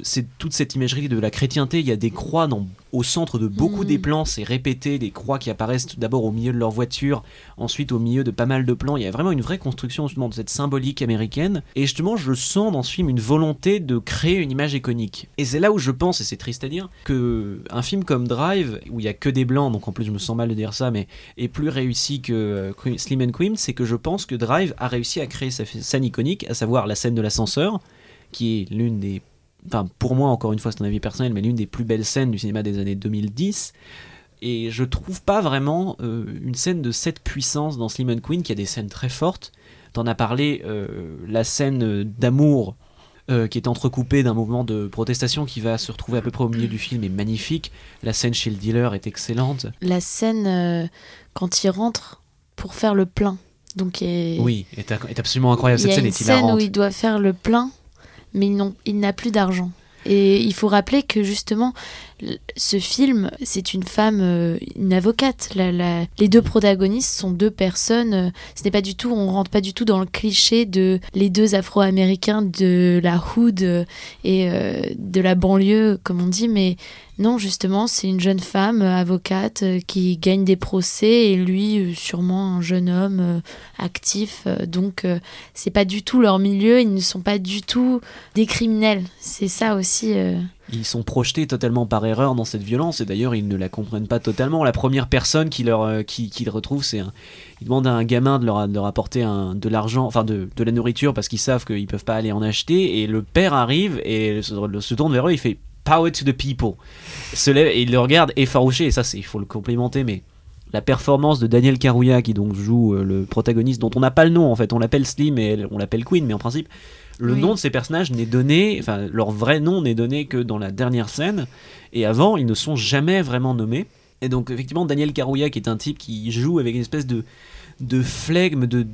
c'est toute cette imagerie de la chrétienté. Il y a des croix dans, au centre de beaucoup des plans. C'est répété, des croix qui apparaissent tout d'abord au milieu de leur voiture, ensuite au milieu de pas mal de plans. Il y a vraiment une vraie construction justement de cette symbolique américaine. Et justement, je sens dans ce film une volonté de créer une image iconique. Et c'est là où je pense, et c'est triste à dire, que un film comme Drive, où il y a que des blancs, donc en plus je me sens mal de dire ça, mais est plus réussi que euh, Slim and Queen, c'est que je pense que Drive a réussi à créer sa scène iconique, à savoir la scène de l'ascenseur, qui est l'une des enfin pour moi encore une fois c'est un avis personnel mais l'une des plus belles scènes du cinéma des années 2010 et je trouve pas vraiment euh, une scène de cette puissance dans Slim and Queen qui a des scènes très fortes. T'en as parlé euh, la scène euh, d'amour euh, qui est entrecoupée d'un mouvement de protestation qui va se retrouver à peu près au milieu du film est magnifique. La scène chez le dealer est excellente. La scène quand il rentre pour faire le plein. Donc est- oui est, est absolument incroyable il y cette a scène une est scène hilarante où il doit faire le plein, mais il n'ont- il n'a plus d'argent. Et il faut rappeler que justement, ce film, c'est une femme, euh, une avocate. Les deux protagonistes sont deux personnes. euh, ce n'est pas du tout, on rentre pas du tout dans le cliché de les deux Afro-Américains de la hood euh, et de la banlieue, comme on dit, mais non, justement, c'est une jeune femme avocate qui gagne des procès et lui, sûrement un jeune homme actif. donc, c'est pas du tout leur milieu. Ils ne sont pas du tout des criminels. C'est ça aussi. Ils sont projetés totalement par erreur dans cette violence et d'ailleurs ils ne la comprennent pas totalement. La première personne qui leur euh, qui, qui retrouve, c'est un, ils demandent à un gamin de leur, de apporter un, de l'argent, enfin de, de la nourriture parce qu'ils savent qu'ils peuvent pas aller en acheter et le père arrive et se, tourne vers eux, il fait Power to the people, il le regarde effarouché et ça c'est il faut le complimenter mais la performance de Daniel Karouya qui donc joue euh, le protagoniste dont on n'a pas le nom en fait, on l'appelle Slim et on l'appelle Queen mais en principe le Oui. nom de ces personnages n'est donné, enfin leur vrai nom n'est donné que dans la dernière scène et avant ils ne sont jamais vraiment nommés. Et donc effectivement Daniel Karouya qui est un type qui joue avec une espèce de de flegme, de,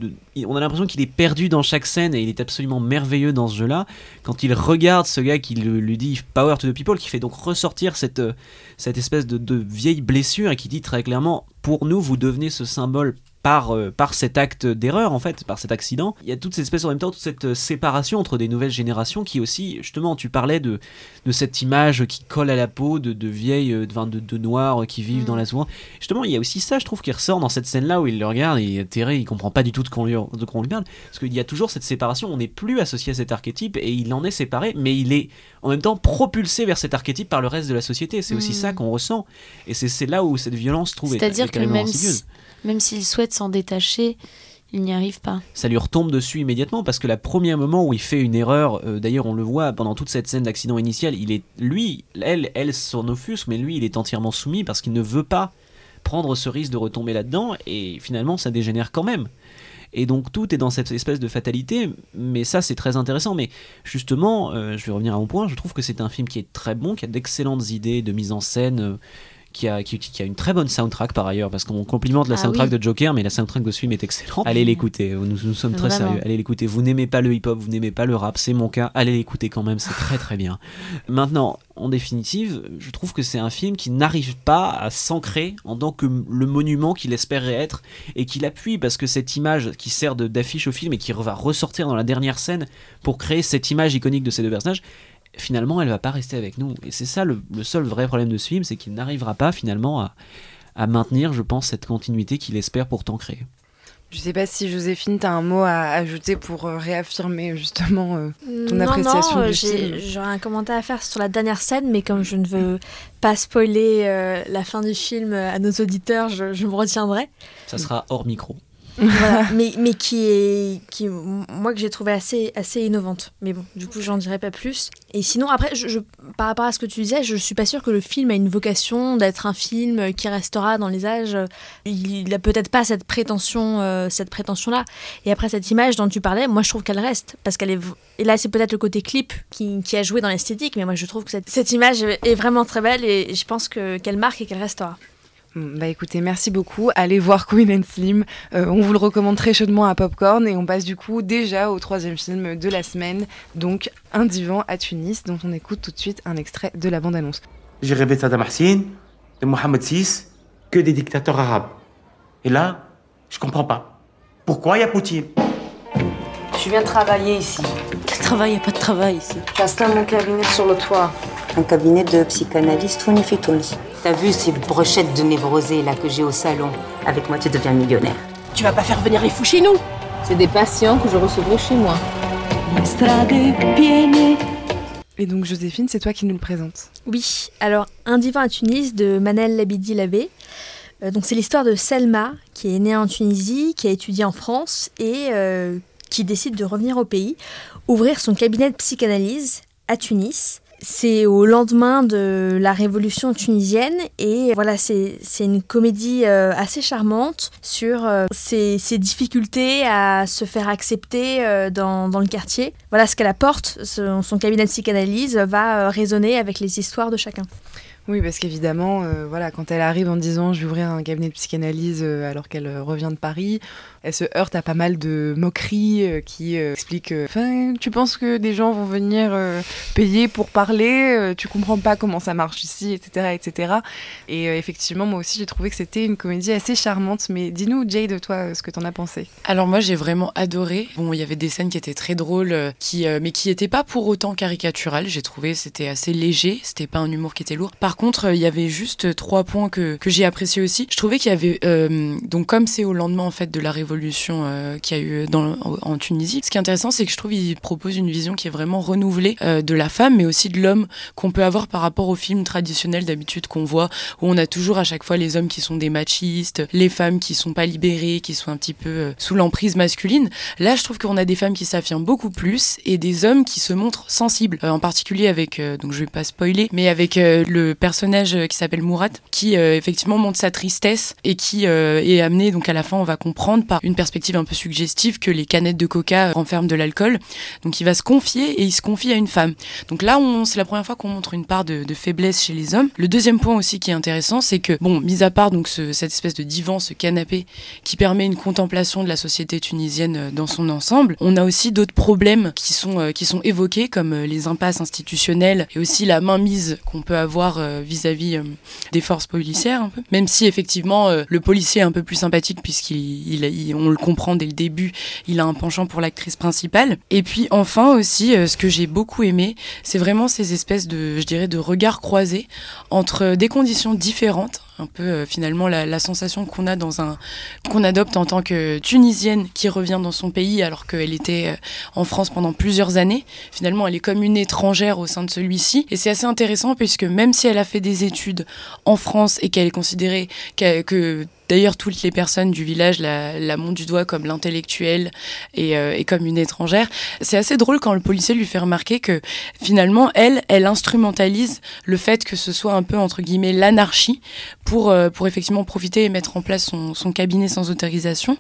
on a l'impression qu'il est perdu dans chaque scène et il est absolument merveilleux dans ce jeu-là. Quand il regarde ce gars qui lui dit Power to the People, qui fait donc ressortir cette, euh, cette espèce de vieille blessure et qui dit très clairement Pour nous, vous devenez ce symbole par, euh, par cet acte d'erreur, en fait, par cet accident. Il y a toute cette espèce en même temps, toute cette euh, séparation entre des nouvelles générations qui aussi, justement, tu parlais de, de cette image qui colle à la peau de, de vieilles, euh, de, de, de noirs qui vivent Mm. dans la soie. Justement, il y a aussi ça, je trouve, qui ressort dans cette scène-là où il le regarde et Terry, il comprend pas du tout de quoi on lui, de quoi on lui parle. Parce qu'il y a toujours cette séparation, on n'est plus associé à cet archétype et il en est séparé, mais il est en même temps propulsé vers cet archétype par le reste de la société. C'est aussi Mm. ça qu'on ressent. Et c'est là où cette violence, trouve, est- C'est-à-dire est que même si- même s'il souhaite s'en détacher, il n'y arrive pas. ça lui retombe dessus immédiatement parce que le premier moment où il fait une erreur, euh, d'ailleurs on le voit pendant toute cette scène d'accident initial, il est lui, elle, elle s'en offusque, mais lui il est entièrement soumis parce qu'il ne veut pas prendre ce risque de retomber là-dedans et finalement ça dégénère quand même. Et donc tout est dans cette espèce de fatalité, mais ça c'est très intéressant. Mais justement, euh, je vais revenir à mon point, je trouve que c'est un film qui est très bon, qui a d'excellentes idées de mise en scène, euh, qui, a, qui, qui a une très bonne soundtrack par ailleurs, parce qu'on complimente la Ah soundtrack oui. de Joker, mais la soundtrack de ce film est excellente. Allez l'écouter, nous, nous sommes très sérieux. Allez l'écouter. Vous n'aimez pas le hip-hop, vous n'aimez pas le rap, c'est mon cas. Allez l'écouter quand même, c'est très très bien. Maintenant, en définitive, je trouve que c'est un film qui n'arrive pas à s'ancrer en tant que le monument qu'il espérait être et qu'il appuie parce que cette image qui sert d'affiche au film et qui va ressortir dans la dernière scène pour créer cette image iconique de ces deux personnages, finalement elle va pas rester avec nous. Et c'est ça le, le seul vrai problème de ce film, c'est qu'il n'arrivera pas finalement à, à maintenir, je pense, cette continuité qu'il espère pourtant créer. Je sais pas si Joséphine, t'as un mot à ajouter pour euh, réaffirmer justement euh, ton non, appréciation non, du j'ai- film. J'aurais un commentaire à faire sur la dernière scène, mais comme je ne veux pas spoiler euh, la fin du film à nos auditeurs, je, je me retiendrai. Ça sera hors micro. Voilà. mais, mais qui est, qui, moi, que j'ai trouvé assez, assez innovante. Mais bon, du coup, j'en dirai pas plus. Et sinon, après, je, je- par rapport à ce que tu disais, je suis pas sûre que le film a une vocation d'être un film qui restera dans les âges. Il, il a peut-être pas cette prétention, euh, cette prétention-là. Et après, cette image dont tu parlais, moi, je trouve qu'elle reste. Parce qu'elle est. Et là, c'est peut-être le côté clip qui, qui a joué dans l'esthétique, mais moi, je trouve que cette, cette image est vraiment très belle et je pense que- qu'elle marque et qu'elle restera. Bah écoutez, merci beaucoup. Allez voir Queen and Slim. Euh, on vous le recommande très chaudement à Popcorn et on passe du coup déjà au troisième film de la semaine, donc Un divan à Tunis, dont on écoute tout de suite un extrait de la bande-annonce. J'ai rêvé de Saddam Hussein, de Mohamed VI, que des dictateurs arabes. Et là, je comprends pas. Pourquoi il y a Poutine? Je viens travailler ici. Quel travail? Il a pas de travail ici. J'installe mon cabinet sur le toit. Un cabinet de psychanalyste Tony T'as vu ces brochettes de névrosés là que j'ai au salon? Avec moi, tu deviens millionnaire. Tu vas pas faire venir les fous chez nous C'est des patients que je recevrai chez moi. Et donc Joséphine, c'est toi qui nous le présentes. Oui, alors Un divan à Tunis de Manel Labidi Labé. Euh, donc c'est l'histoire de Selma qui est née en Tunisie, qui a étudié en France et euh, qui décide de revenir au pays, ouvrir son cabinet de psychanalyse à Tunis. C'est au lendemain de la révolution tunisienne et voilà, c'est une comédie euh, assez charmante sur euh, ses, difficultés à se faire accepter euh, dans, dans, le quartier. Voilà ce qu'elle apporte, son, son, cabinet de psychanalyse va résonner avec les histoires de chacun. Oui, parce qu'évidemment, voilà, quand elle arrive en disant je vais ouvrir un cabinet de psychanalyse alors qu'elle revient de Paris, elle se heurte à pas mal de moqueries qui expliquent Enfin, tu penses que des gens vont venir payer pour parler, tu comprends pas comment ça marche ici, etc. etc. Et effectivement, moi aussi, j'ai trouvé que c'était une comédie assez charmante. Mais dis-nous, Jade, toi, ce que t'en as pensé. Alors, moi, j'ai vraiment adoré. Bon, il y avait des scènes qui étaient très drôles, qui, mais qui n'étaient pas pour autant caricaturales. J'ai trouvé c'était assez léger, c'était pas un humour qui était lourd. Par contre, il y avait juste trois points que, que j'ai apprécié aussi. Je trouvais qu'il y avait, euh, donc comme c'est au lendemain en fait de la révolution euh, qui a eu dans, en Tunisie, ce qui est intéressant, c'est que je trouve qu'il propose une vision qui est vraiment renouvelée euh, de la femme, mais aussi de l'homme qu'on peut avoir par rapport aux films traditionnels d'habitude qu'on voit, où on a toujours à chaque fois les hommes qui sont des machistes, les femmes qui sont pas libérées, qui sont un petit peu euh, sous l'emprise masculine. Là, je trouve qu'on a des femmes qui s'affirment beaucoup plus et des hommes qui se montrent sensibles, euh, en particulier avec, donc je vais pas spoiler, mais avec le personnage qui s'appelle Mourad, qui effectivement montre sa tristesse et qui est amené, donc à la fin, on va comprendre par une perspective un peu suggestive que les canettes de coca renferment de l'alcool. Donc il va se confier et il se confie à une femme. Donc là, c'est la première fois qu'on montre une part de, faiblesse chez les hommes. Le deuxième point aussi qui est intéressant, c'est que, bon, mis à part donc ce, cette espèce de divan, ce canapé qui permet une contemplation de la société tunisienne dans son ensemble, on a aussi d'autres problèmes qui sont, qui sont évoqués, comme les impasses institutionnelles et aussi la mainmise qu'on peut avoir euh, vis-à-vis euh, des forces policières. Même si effectivement euh, le policier est un peu plus sympathique puisqu'il, il, on le comprend dès le début, il a un penchant pour l'actrice principale. Et puis enfin aussi, ce que j'ai beaucoup aimé, c'est vraiment ces espèces de, je dirais, de regards croisés entre des conditions différentes un peu euh, finalement la, sensation qu'on a dans un qu'on adopte en tant que tunisienne qui revient dans son pays alors qu'elle était euh, en France pendant plusieurs années. Finalement, elle est comme une étrangère au sein de celui-ci et c'est assez intéressant puisque même si elle a fait des études en France et qu'elle est considérée que D'ailleurs, toutes les personnes du village la, la montent du doigt comme l'intellectuelle euh, et, comme une étrangère. C'est assez drôle quand le policier lui fait remarquer que finalement, elle, elle instrumentalise le fait que ce soit un peu, entre guillemets, l'anarchie pour, euh, pour effectivement profiter et mettre en place son, son cabinet sans autorisation.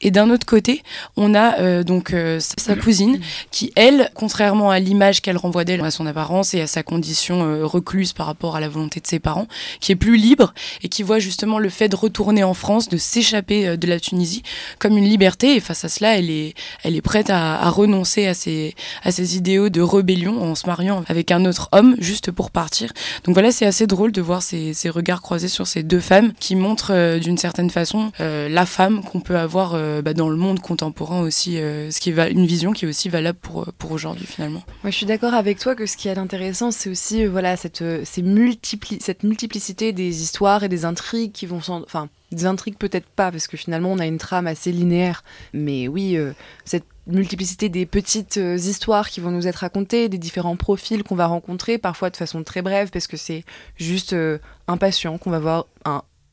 Et d'un autre côté, on a euh, donc sa cousine qui, elle, contrairement à l'image qu'elle renvoie d'elle, à son apparence et à sa condition recluse par rapport à la volonté de ses parents, qui est plus libre et qui voit justement le fait de retourner en France, de s'échapper euh, de la Tunisie comme une liberté. Et face à cela, elle est, elle est prête à, à renoncer à ses, à ses idéaux de rébellion en se mariant avec un autre homme juste pour partir. Donc voilà, c'est assez drôle de voir ces, ces, regards croisés sur ces deux femmes qui montrent euh, d'une certaine façon euh, la femme qu'on peut avoir euh, bah, dans le monde contemporain aussi, ce qui est une vision qui est aussi valable pour, pour aujourd'hui finalement. Moi, je suis d'accord avec toi que ce qui est intéressant, c'est aussi voilà cette, cette multiplicité des histoires et des intrigues qui vont, enfin des intrigues peut-être pas, parce que finalement on a une trame assez linéaire, mais oui, cette multiplicité des petites euh, histoires qui vont nous être racontées, des différents profils qu'on va rencontrer, parfois de façon très brève, parce que c'est juste euh, un patient qu'on va voir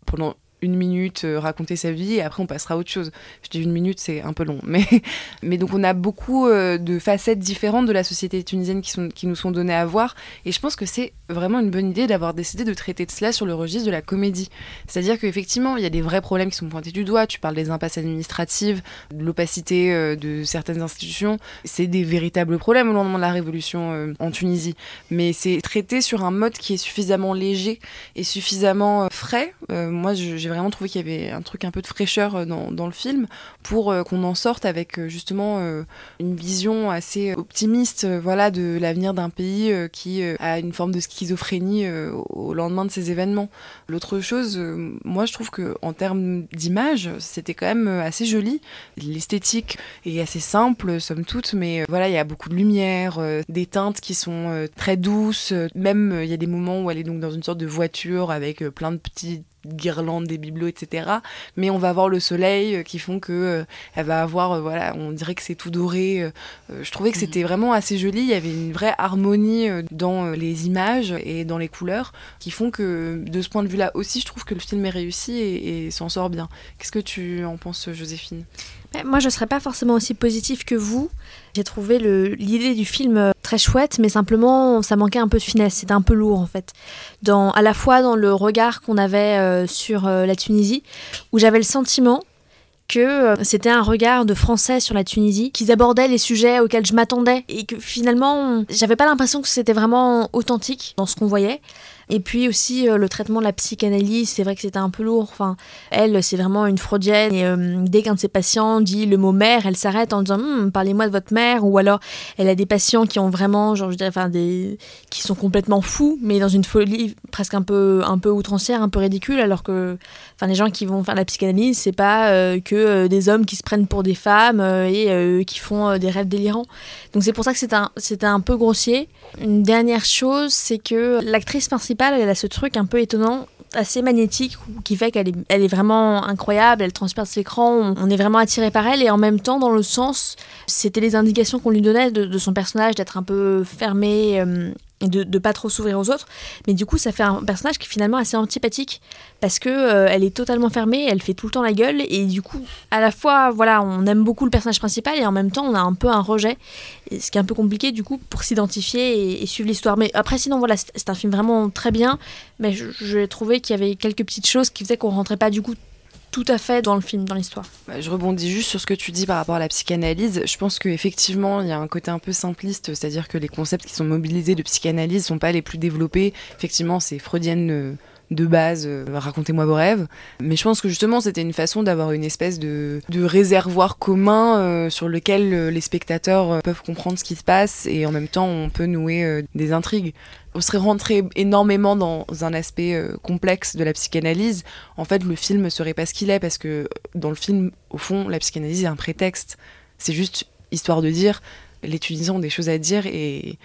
pendant une minute raconter sa vie et après on passera à autre chose. Je dis une minute, c'est un peu long, mais mais donc on a beaucoup de facettes différentes de la société tunisienne qui sont qui nous sont données à voir et je pense que c'est vraiment une bonne idée d'avoir décidé de traiter de cela sur le registre de la comédie. C'est-à-dire qu'effectivement, il y a des vrais problèmes qui sont pointés du doigt. Tu parles des impasses administratives, de l'opacité euh, de certaines institutions. C'est des véritables problèmes au lendemain de la révolution euh, en Tunisie. Mais c'est traité sur un mode qui est suffisamment léger et suffisamment euh, frais. moi, j'ai vraiment trouvé qu'il y avait un truc un peu de fraîcheur dans, dans le film pour qu'on en sorte avec justement une vision assez optimiste voilà, de l'avenir d'un pays qui a une forme de schizophrénie au lendemain de ces événements. L'autre chose, moi je trouve que en termes d'image, c'était quand même assez joli. L'esthétique est assez simple, somme toute, mais euh, voilà, il y a beaucoup de lumière, euh, des teintes qui sont euh, très douces. Même il y a des moments où elle est donc dans une sorte de voiture avec plein de petits guirlandes, des bibelots, etc. Mais on va avoir le soleil euh, qui font que euh, elle va avoir, euh, voilà, on dirait que c'est tout doré. je trouvais que mhm. c'était vraiment assez joli. Il y avait une vraie harmonie dans les images et dans les couleurs qui font que, de ce point de vue-là aussi, je trouve que le film est réussi et s'en sort bien. Qu'est-ce que tu en penses, Joséphine? Moi, je ne serais pas forcément aussi positive que vous. J'ai trouvé l'idée du film euh, très chouette, mais simplement, ça manquait un peu de finesse. C'était un peu lourd, en fait. À la fois dans le regard qu'on avait euh, sur euh, la Tunisie, où j'avais le sentiment que c'était un regard de français sur la Tunisie, qu'ils abordaient les sujets auxquels je m'attendais, et que finalement, j'avais pas l'impression que c'était vraiment authentique dans ce qu'on voyait. Et puis aussi euh, le traitement de la psychanalyse, c'est vrai que c'était un peu lourd. Enfin, elle, c'est vraiment une fraudienne. Et euh, dès qu'un de ses patients dit le mot mère, elle s'arrête en disant hum, parlez-moi de votre mère. Ou alors, elle a des patients qui ont vraiment, genre, enfin, des, qui sont complètement fous, mais dans une folie presque un peu, un peu outrancière, un peu ridicule. Alors que, enfin, les gens qui vont faire la psychanalyse, c'est pas euh, que des hommes qui se prennent pour des femmes et qui font des rêves délirants. Donc c'est pour ça que c'était un, un peu grossier. Une dernière chose, c'est que l'actrice principale elle a ce truc un peu étonnant assez magnétique qui fait qu'elle est, vraiment incroyable, elle transperce l'écran, on, est vraiment attiré par elle et en même temps dans le sens, c'était les indications qu'on lui donnait de, son personnage d'être un peu fermé, euh, et de, de pas trop s'ouvrir aux autres. Mais du coup, ça fait un personnage qui est finalement assez antipathique parce que euh, elle est totalement fermée, elle fait tout le temps la gueule et du coup, à la fois, voilà, on aime beaucoup le personnage principal et en même temps, on a un peu un rejet, ce qui est un peu compliqué du coup pour s'identifier et, suivre l'histoire. Mais après, sinon, voilà, c'est un film vraiment très bien, mais j'ai trouvé qu'il y avait quelques petites choses qui faisaient qu'on rentrait pas du coup tout à fait dans le film, dans l'histoire. Bah, je rebondis juste sur ce que tu dis par rapport à la psychanalyse. Je pense qu'effectivement, il y a un côté un peu simpliste, c'est-à-dire que les concepts qui sont mobilisés de psychanalyse ne sont pas les plus développés. Effectivement, c'est freudienne euh, de base, euh, racontez-moi vos rêves. Mais je pense que justement, c'était une façon d'avoir une espèce de, réservoir commun euh, sur lequel les spectateurs peuvent comprendre ce qui se passe et en même temps, on peut nouer des intrigues on serait rentré énormément dans un aspect euh, complexe de la psychanalyse, en fait, le film ne serait pas ce qu'il est, parce que dans le film, au fond, la psychanalyse est un prétexte. C'est juste histoire de dire, les Tunisiens ont des choses à dire et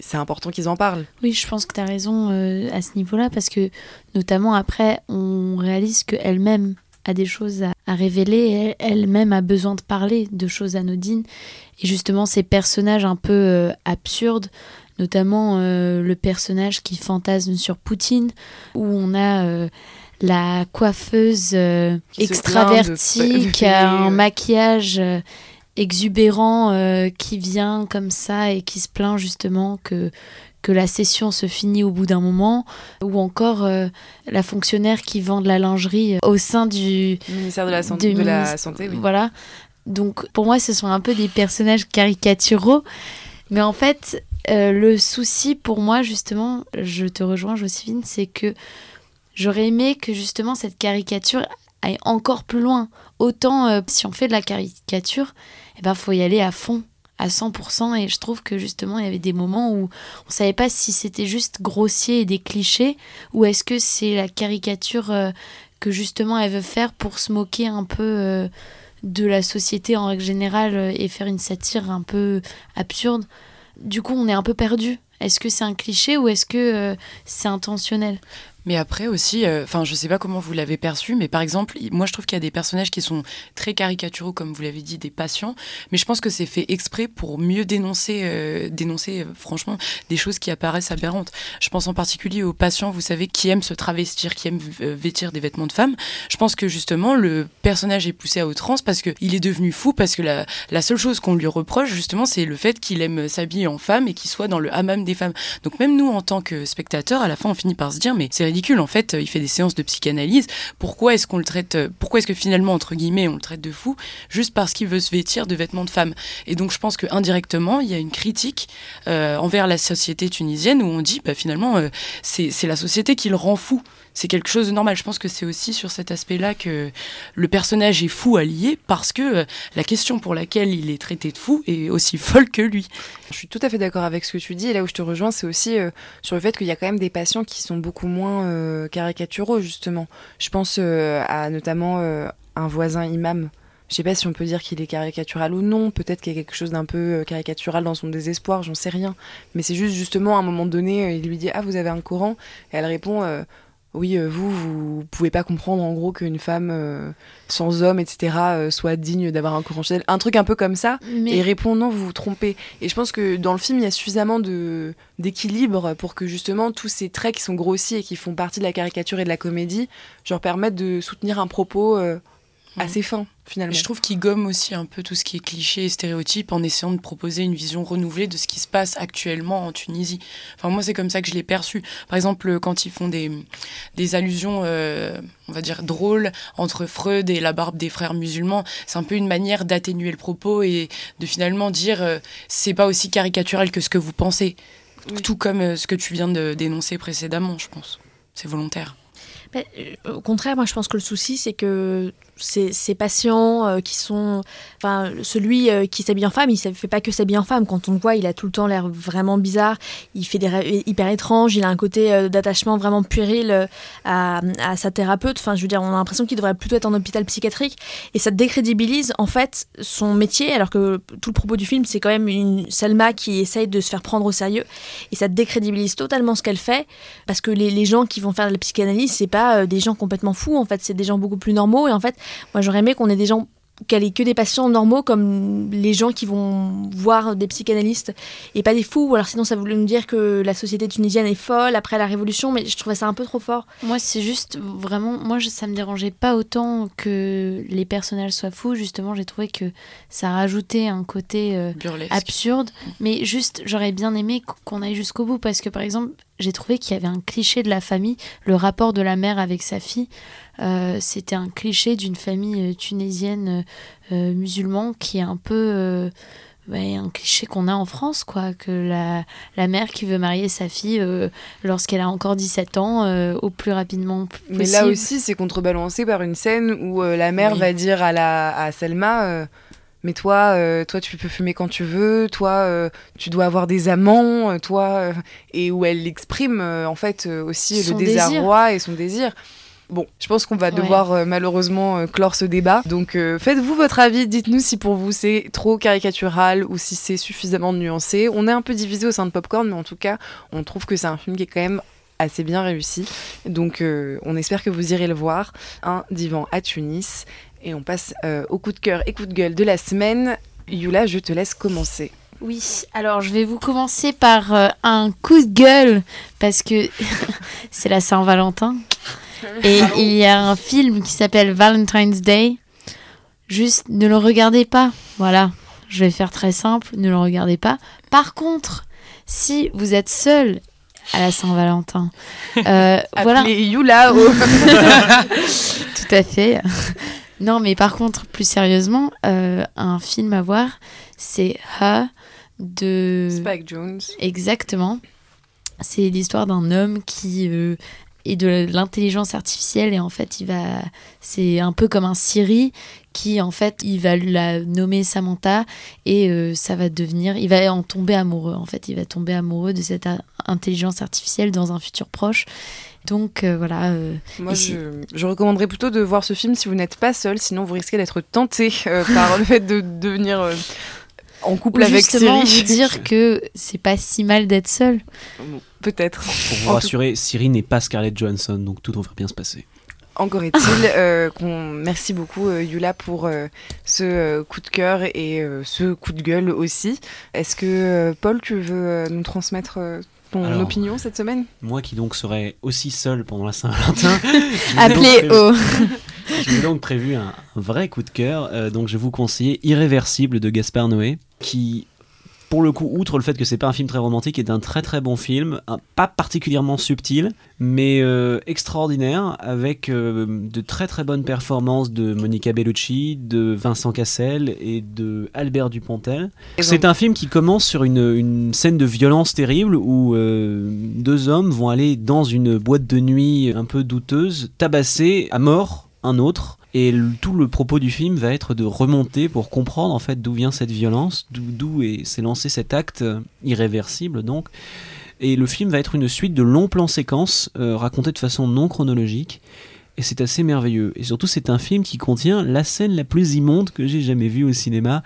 c'est important qu'ils en parlent. Oui, je pense que tu as raison euh, à ce niveau-là, parce que notamment après, on réalise qu'elle-même a des choses à, révéler, elle-même a besoin de parler de choses anodines. Et justement, ces personnages un peu euh, absurdes, notamment euh, le personnage qui fantasme sur Poutine, où on a euh, la coiffeuse euh, extravertie qui a un maquillage exubérant qui vient comme ça et qui se plaint justement que que la session se finit au bout d'un moment, ou encore la fonctionnaire qui vend de la lingerie au sein du ministère de la Santé. De la santé Voilà. Donc pour moi, ce sont un peu des personnages caricaturaux, mais en fait, euh, le souci pour moi, justement, je te rejoins, Joséphine, c'est que j'aurais aimé que justement cette caricature aille encore plus loin. Autant euh, si on fait de la caricature, il eh ben, faut y aller à fond, à 100%. Et je trouve que justement, il y avait des moments où on savait pas si c'était juste grossier et des clichés, ou est-ce que c'est la caricature euh, que justement elle veut faire pour se moquer un peu de la société en règle générale et faire une satire un peu absurde du coup, on est un peu perdu. Est-ce que c'est un cliché ou est-ce que euh, c'est intentionnel? Mais après aussi, euh, enfin, je sais pas comment vous l'avez perçu, mais par exemple, moi je trouve qu'il y a des personnages qui sont très caricaturaux, comme vous l'avez dit, des patients. Mais je pense que c'est fait exprès pour mieux dénoncer, euh, dénoncer euh, franchement des choses qui apparaissent aberrantes. Je pense en particulier aux patients, vous savez, qui aiment se travestir, qui aiment vêtir des vêtements de femmes. Je pense que justement le personnage est poussé à outrance parce que il est devenu fou, parce que la, la seule chose qu'on lui reproche justement, c'est le fait qu'il aime s'habiller en femme et qu'il soit dans le hammam des femmes. Donc même nous, en tant que spectateurs, à la fin, on finit par se dire, mais c'est En fait, il fait des séances de psychanalyse. Pourquoi est-ce qu'on le traite Pourquoi est-ce que finalement, entre guillemets, on le traite de fou juste parce qu'il veut se vêtir de vêtements de femme? Et donc, je pense que indirectement, il y a une critique euh, envers la société tunisienne où on dit, bah, finalement, euh, c'est la société qui le rend fou c'est quelque chose de normal. Je pense que c'est aussi sur cet aspect-là que le personnage est fou à lier parce que euh, la question pour laquelle il est traité de fou est aussi folle que lui. Je suis tout à fait d'accord avec ce que tu dis et là où je te rejoins, c'est aussi euh, sur le fait qu'il y a quand même des patients qui sont beaucoup moins euh, caricaturaux justement. Je pense à notamment un voisin imam. Je sais pas si on peut dire qu'il est caricatural ou non, peut-être qu'il y a quelque chose d'un peu caricatural dans son désespoir, j'en sais rien. Mais c'est juste justement à un moment donné, il lui dit Ah, vous avez un Coran Et elle répond oui, euh, vous, vous pouvez pas comprendre en gros qu'une femme euh, sans homme, etc., euh, soit digne d'avoir un courant Un truc un peu comme ça. Et répond non, vous vous trompez. Et je pense que dans le film, il y a suffisamment de d'équilibre pour que justement tous ces traits qui sont grossiers et qui font partie de la caricature et de la comédie, genre permettent de soutenir un propos assez fin finalement. Je trouve qu'il gomme aussi un peu tout ce qui est cliché et stéréotype en essayant de proposer une vision renouvelée de ce qui se passe actuellement en Tunisie. Enfin moi c'est comme ça que je l'ai perçu. Par exemple quand ils font des, des allusions, euh, on va dire drôles entre Freud et la barbe des frères musulmans, c'est un peu une manière d'atténuer le propos et de finalement dire euh, c'est pas aussi caricatural que ce que vous pensez. Tout comme euh, ce que tu viens de dénoncer précédemment, je pense. C'est volontaire. au contraire, moi je pense que le souci c'est que ces, patients euh, qui sont. Enfin, celui euh, qui s'habille en femme, il ne fait pas que s'habiller en femme. Quand on le voit, il a tout le temps l'air vraiment bizarre. Il fait des rêves hyper étranges. Il a un côté euh, d'attachement vraiment puéril à, sa thérapeute. Enfin, je veux dire, on a l'impression qu'il devrait plutôt être en hôpital psychiatrique. Et ça décrédibilise, en fait, son métier, alors que tout le propos du film, c'est quand même une Selma qui essaye de se faire prendre au sérieux. Et ça décrédibilise totalement ce qu'elle fait. Parce que les, les, gens qui vont faire de la psychanalyse, c'est pas des gens complètement fous. En fait, c'est des gens beaucoup plus normaux. Et en fait, moi, j'aurais aimé qu'on ait des gens qu'elle ait que des patients normaux comme les gens qui vont voir des psychanalystes et pas des fous. alors sinon ça voulait nous dire que la société tunisienne est folle après la révolution, mais je trouvais ça un peu trop fort. Moi c'est juste vraiment, moi ça me dérangeait pas autant que les personnages soient fous. Justement j'ai trouvé que ça rajoutait un côté euh, absurde, mais juste j'aurais bien aimé qu'on aille jusqu'au bout parce que par exemple j'ai trouvé qu'il y avait un cliché de la famille, le rapport de la mère avec sa fille. Euh, c'était un cliché d'une famille euh, tunisienne euh, musulmane qui est un peu un cliché qu'on a en France, quoi, que la, la, mère qui veut marier sa fille lorsqu'elle a encore 17 ans au plus rapidement possible. Mais là aussi, c'est contrebalancé par une scène où la mère va dire à, la, à Selma mais toi, toi, tu peux fumer quand tu veux, toi, tu dois avoir des amants, toi, et où elle exprime en fait aussi le désarroi et son désir. Bon, je pense qu'on va devoir euh, malheureusement euh, clore ce débat. Donc euh, faites-vous votre avis, dites-nous si pour vous c'est trop caricatural ou si c'est suffisamment nuancé. On est un peu divisé au sein de Popcorn, mais en tout cas, on trouve que c'est un film qui est quand même assez bien réussi. Donc on espère que vous irez le voir. Un divan à Tunis. Et on passe au coup de cœur et coup de gueule de la semaine. Yula, je te laisse commencer. Oui, alors je vais vous commencer par un coup de gueule parce que c'est la Saint-Valentin. Et il y a un film qui s'appelle Valentine's Day. Juste, ne le regardez pas. Voilà, je vais faire très simple, ne le regardez pas. Par contre, si vous êtes seul à la Saint-Valentin, euh, voilà. Yula. Tout à fait. Non, mais par contre, plus sérieusement, euh, un film à voir, c'est Her de Spike Jones. Exactement. C'est l'histoire d'un homme qui euh, et de l'intelligence artificielle et en fait il va c'est un peu comme un Siri qui en fait il va la nommer Samantha et euh, ça va devenir il va en tomber amoureux en fait il va tomber amoureux de cette intelligence artificielle dans un futur proche donc euh, voilà. Euh, Moi, je, je, recommanderais plutôt de voir ce film si vous n'êtes pas seul, sinon vous risquez d'être tenté par le fait de devenir en couple avec justement Siri. vous dire que c'est pas si mal d'être seul. Peut-être. Pour vous rassurer, Siri n'est pas Scarlett Johansson, donc tout devrait bien se passer. Encore est-il euh, qu'on merci beaucoup euh, Yula pour euh, ce euh, coup de cœur et euh, ce coup de gueule aussi. Est-ce que euh, Paul, tu veux euh, nous transmettre euh, ton Alors. opinion cette semaine? Moi qui donc serais aussi seul pendant la Saint-Valentin, donc au. Je vous ai donc prévu un vrai coup de cœur. euh, donc je vais vous conseiller Irréversible de Gaspard Noé, qui, pour le coup, outre le fait que c'est pas un film très romantique, est un très très bon film, un- pas particulièrement subtil, mais euh, extraordinaire, avec euh, de très très bonnes performances de Monica Bellucci, de Vincent Cassel et de Albert Dupontel. C'est un film qui commence sur une, une scène de violence terrible où euh, deux hommes vont aller dans une boîte de nuit un peu douteuse, tabasser à mort un autre. Et tout le propos du film va être de remonter pour comprendre en fait d'où vient cette violence, d'où d'où est- s'est lancé cet acte euh, irréversible donc. Et le film va être une suite de longs plans séquences euh, racontés de façon non chronologique. Et c'est assez merveilleux. Et surtout, c'est un film qui contient la scène la plus immonde que j'ai jamais vue au cinéma.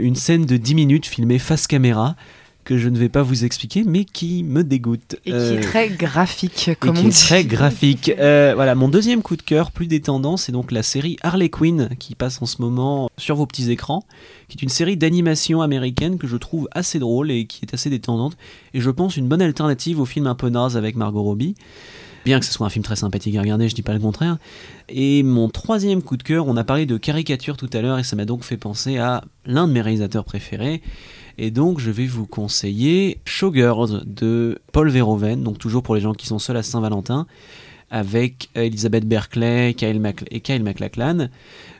Une scène de 10 minutes filmée face caméra, que je ne vais pas vous expliquer, mais qui me dégoûte. Et qui Euh, est très graphique, et comme qui on est dit. très graphique. Euh, voilà, mon deuxième coup de cœur, plus détendant, c'est donc la série Harley Quinn qui passe en ce moment sur vos petits écrans, qui est une série d'animation américaine que je trouve assez drôle et qui est assez détendante, et je pense une bonne alternative au film un peu naze avec Margot Robbie. Bien que ce soit un film très sympathique à regarder, je dis pas le contraire. Et mon troisième coup de cœur, on a parlé de caricature tout à l'heure et ça m'a donc fait penser à l'un de mes réalisateurs préférés. Et donc je vais vous conseiller Showgirls de Paul Verhoeven, donc toujours pour les gens qui sont seuls à Saint-Valentin, avec Elizabeth Berkeley Kyle et Kyle MacLachlan,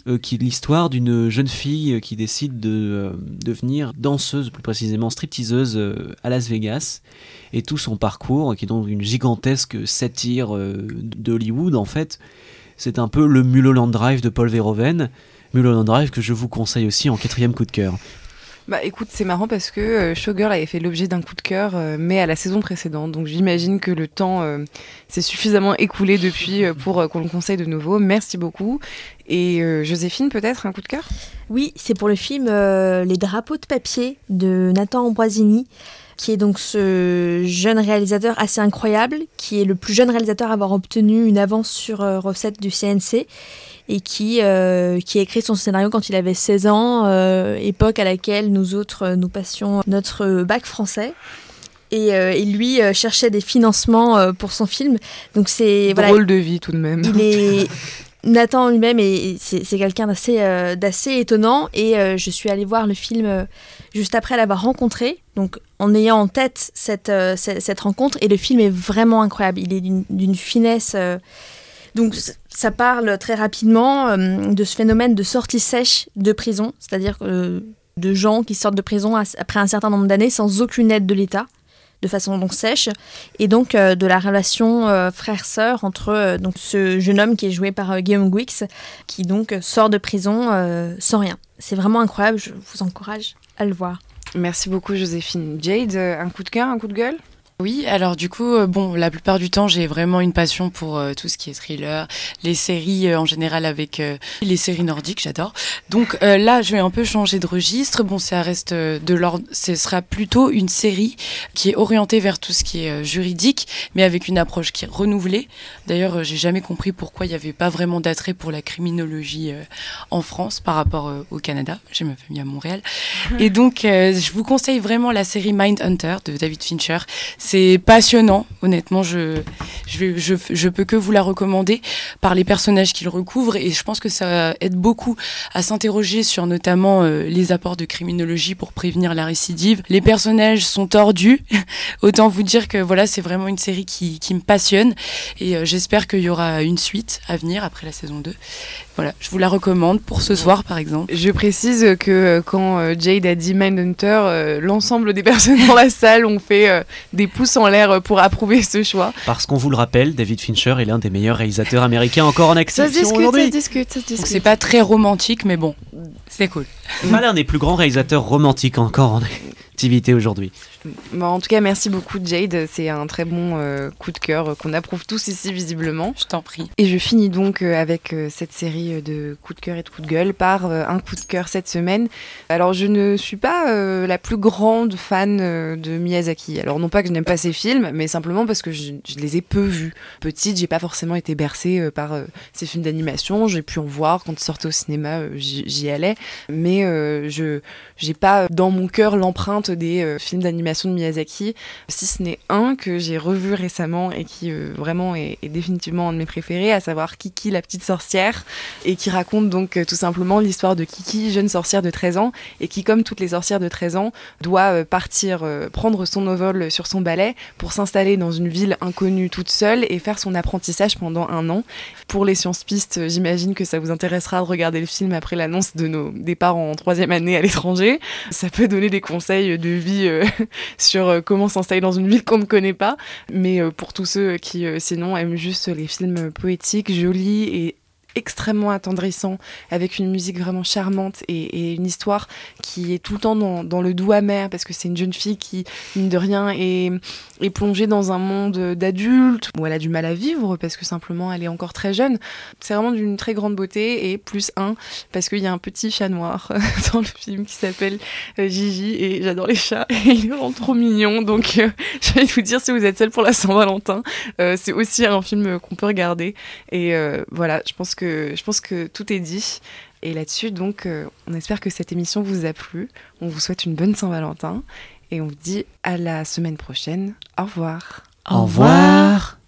euh, qui est l'histoire d'une jeune fille qui décide de euh, devenir danseuse, plus précisément stripteaseuse euh, à Las Vegas, et tout son parcours, qui est donc une gigantesque satire euh, de Hollywood en fait. C'est un peu le Mulholland Drive de Paul Verhoeven. Mulholland Drive que je vous conseille aussi en quatrième coup de cœur. Bah écoute, c'est marrant parce que euh, Showgirl avait fait l'objet d'un coup de cœur, euh, mais à la saison précédente. Donc j'imagine que le temps euh, s'est suffisamment écoulé depuis pour qu'on le conseille de nouveau. Merci beaucoup. Et Joséphine, peut-être un coup de cœur? Oui, c'est pour le film Les drapeaux de papier de Nathan Ambroisini, qui est donc ce jeune réalisateur assez incroyable, qui est le plus jeune réalisateur à avoir obtenu une avance sur recette du CNC et qui, euh, qui a écrit son scénario quand il avait 16 ans, euh, époque à laquelle nous autres, nous passions notre bac français. Et, euh, et lui euh, cherchait des financements euh, pour son film. Donc c'est voilà, Drôle de vie tout de même. il est Nathan lui-même est c'est quelqu'un d'assez euh, d'assez étonnant et euh, je suis allée voir le film euh, juste après l'avoir rencontré donc en ayant en tête cette, cette cette rencontre et le film est vraiment incroyable il est d'une finesse euh, donc ça parle très rapidement euh, de ce phénomène de sortie sèche de prison c'est-à-dire euh, de gens qui sortent de prison après un certain nombre d'années sans aucune aide de l'État de façon donc sèche et donc euh, de la relation frère-sœur entre donc ce jeune homme qui est joué par Guillaume Guix qui donc sort de prison sans rien. C'est vraiment incroyable, je vous encourage à le voir. Merci beaucoup Joséphine. Jade, un coup de cœur, un coup de gueule? Oui, alors du coup, euh, bon, la plupart du temps, j'ai vraiment une passion pour euh, tout ce qui est thriller, les séries euh, en général avec les séries nordiques, j'adore. Donc là, je vais un peu changer de registre. Bon, ça reste de l'ordre, ce sera plutôt une série qui est orientée vers tout ce qui est juridique, mais avec une approche qui est renouvelée. D'ailleurs, j'ai jamais compris pourquoi il n'y avait pas vraiment d'attrait pour la criminologie en France par rapport au Canada. J'ai ma famille à Montréal. Et donc, je vous conseille vraiment la série Mindhunter de David Fincher. Passionnant, honnêtement. Je, je, je peux que vous la recommander par les personnages qu'il recouvre. Et je pense que ça aide beaucoup à s'interroger sur notamment euh, les apports de criminologie pour prévenir la récidive. Les personnages sont tordus. Autant vous dire que voilà, c'est vraiment une série qui, qui me passionne. Et euh, j'espère qu'il y aura une suite à venir après la saison 2. Voilà, je vous la recommande pour ce soir, par exemple. Je précise que euh, quand euh, Jade a dit Mindhunter, euh, l'ensemble des personnes dans la salle ont fait des pouces en l'air pour approuver ce choix. Parce qu'on vous le rappelle, David Fincher est l'un des meilleurs réalisateurs américains encore en activité discute, ça se aujourd'hui. discute, ça se discute. c'est pas très romantique, mais bon, c'est cool. Pas l'un des plus grands réalisateurs romantiques encore en activité aujourd'hui. Bon, en tout cas, merci beaucoup Jade. C'est un très bon euh, coup de cœur qu'on approuve tous ici visiblement. Je t'en prie. Et je finis donc euh, avec euh, cette série de coups de cœur et de coups de gueule par euh, un coup de cœur cette semaine. Alors, je ne suis pas euh, la plus grande fan euh, de Miyazaki. Alors, non pas que je n'aime pas ses films, mais simplement parce que je, je les ai peu vus. Petite, j'ai pas forcément été bercée euh, par euh, ces films d'animation. J'ai pu en voir quand ils sortaient au cinéma, euh, j'y allais. Mais euh, je j'ai pas dans mon cœur l'empreinte des euh, films d'animation de Miyazaki, si ce n'est un que j'ai revu récemment et qui euh, vraiment est, définitivement un de mes préférés, à savoir Kiki la petite sorcière, et qui raconte donc euh, tout simplement l'histoire de Kiki, jeune sorcière de 13 ans, et qui, comme toutes les sorcières de 13 ans, doit partir prendre son envol sur son balai pour s'installer dans une ville inconnue toute seule et faire son apprentissage pendant un an. Pour les sciences pistes, j'imagine que ça vous intéressera de regarder le film après l'annonce de nos départs en troisième année à l'étranger. Ça peut donner des conseils de vie euh, sur euh, comment s'installer dans une ville qu'on ne connaît pas. Mais euh, pour tous ceux qui, euh, sinon, aiment juste les films poétiques, jolis et extrêmement attendrissants, avec une musique vraiment charmante et, une histoire qui est tout le temps dans, le doux amer, parce que c'est une jeune fille qui, mine de rien, est, plongée dans un monde d'adultes, où elle a du mal à vivre, parce que simplement elle est encore très jeune. C'est vraiment d'une très grande beauté, et plus un, parce qu'il y a un petit chat noir dans le film qui s'appelle euh, Gigi, et j'adore les chats, et il est vraiment trop mignon, donc euh, je vais vous dire, si vous êtes seul pour la Saint-Valentin, euh, c'est aussi un film qu'on peut regarder, et voilà, je pense que je pense que tout est dit. Et là-dessus, donc, euh, on espère que cette émission vous a plu. On vous souhaite une bonne Saint-Valentin et on vous dit à la semaine prochaine. Au revoir. Au revoir.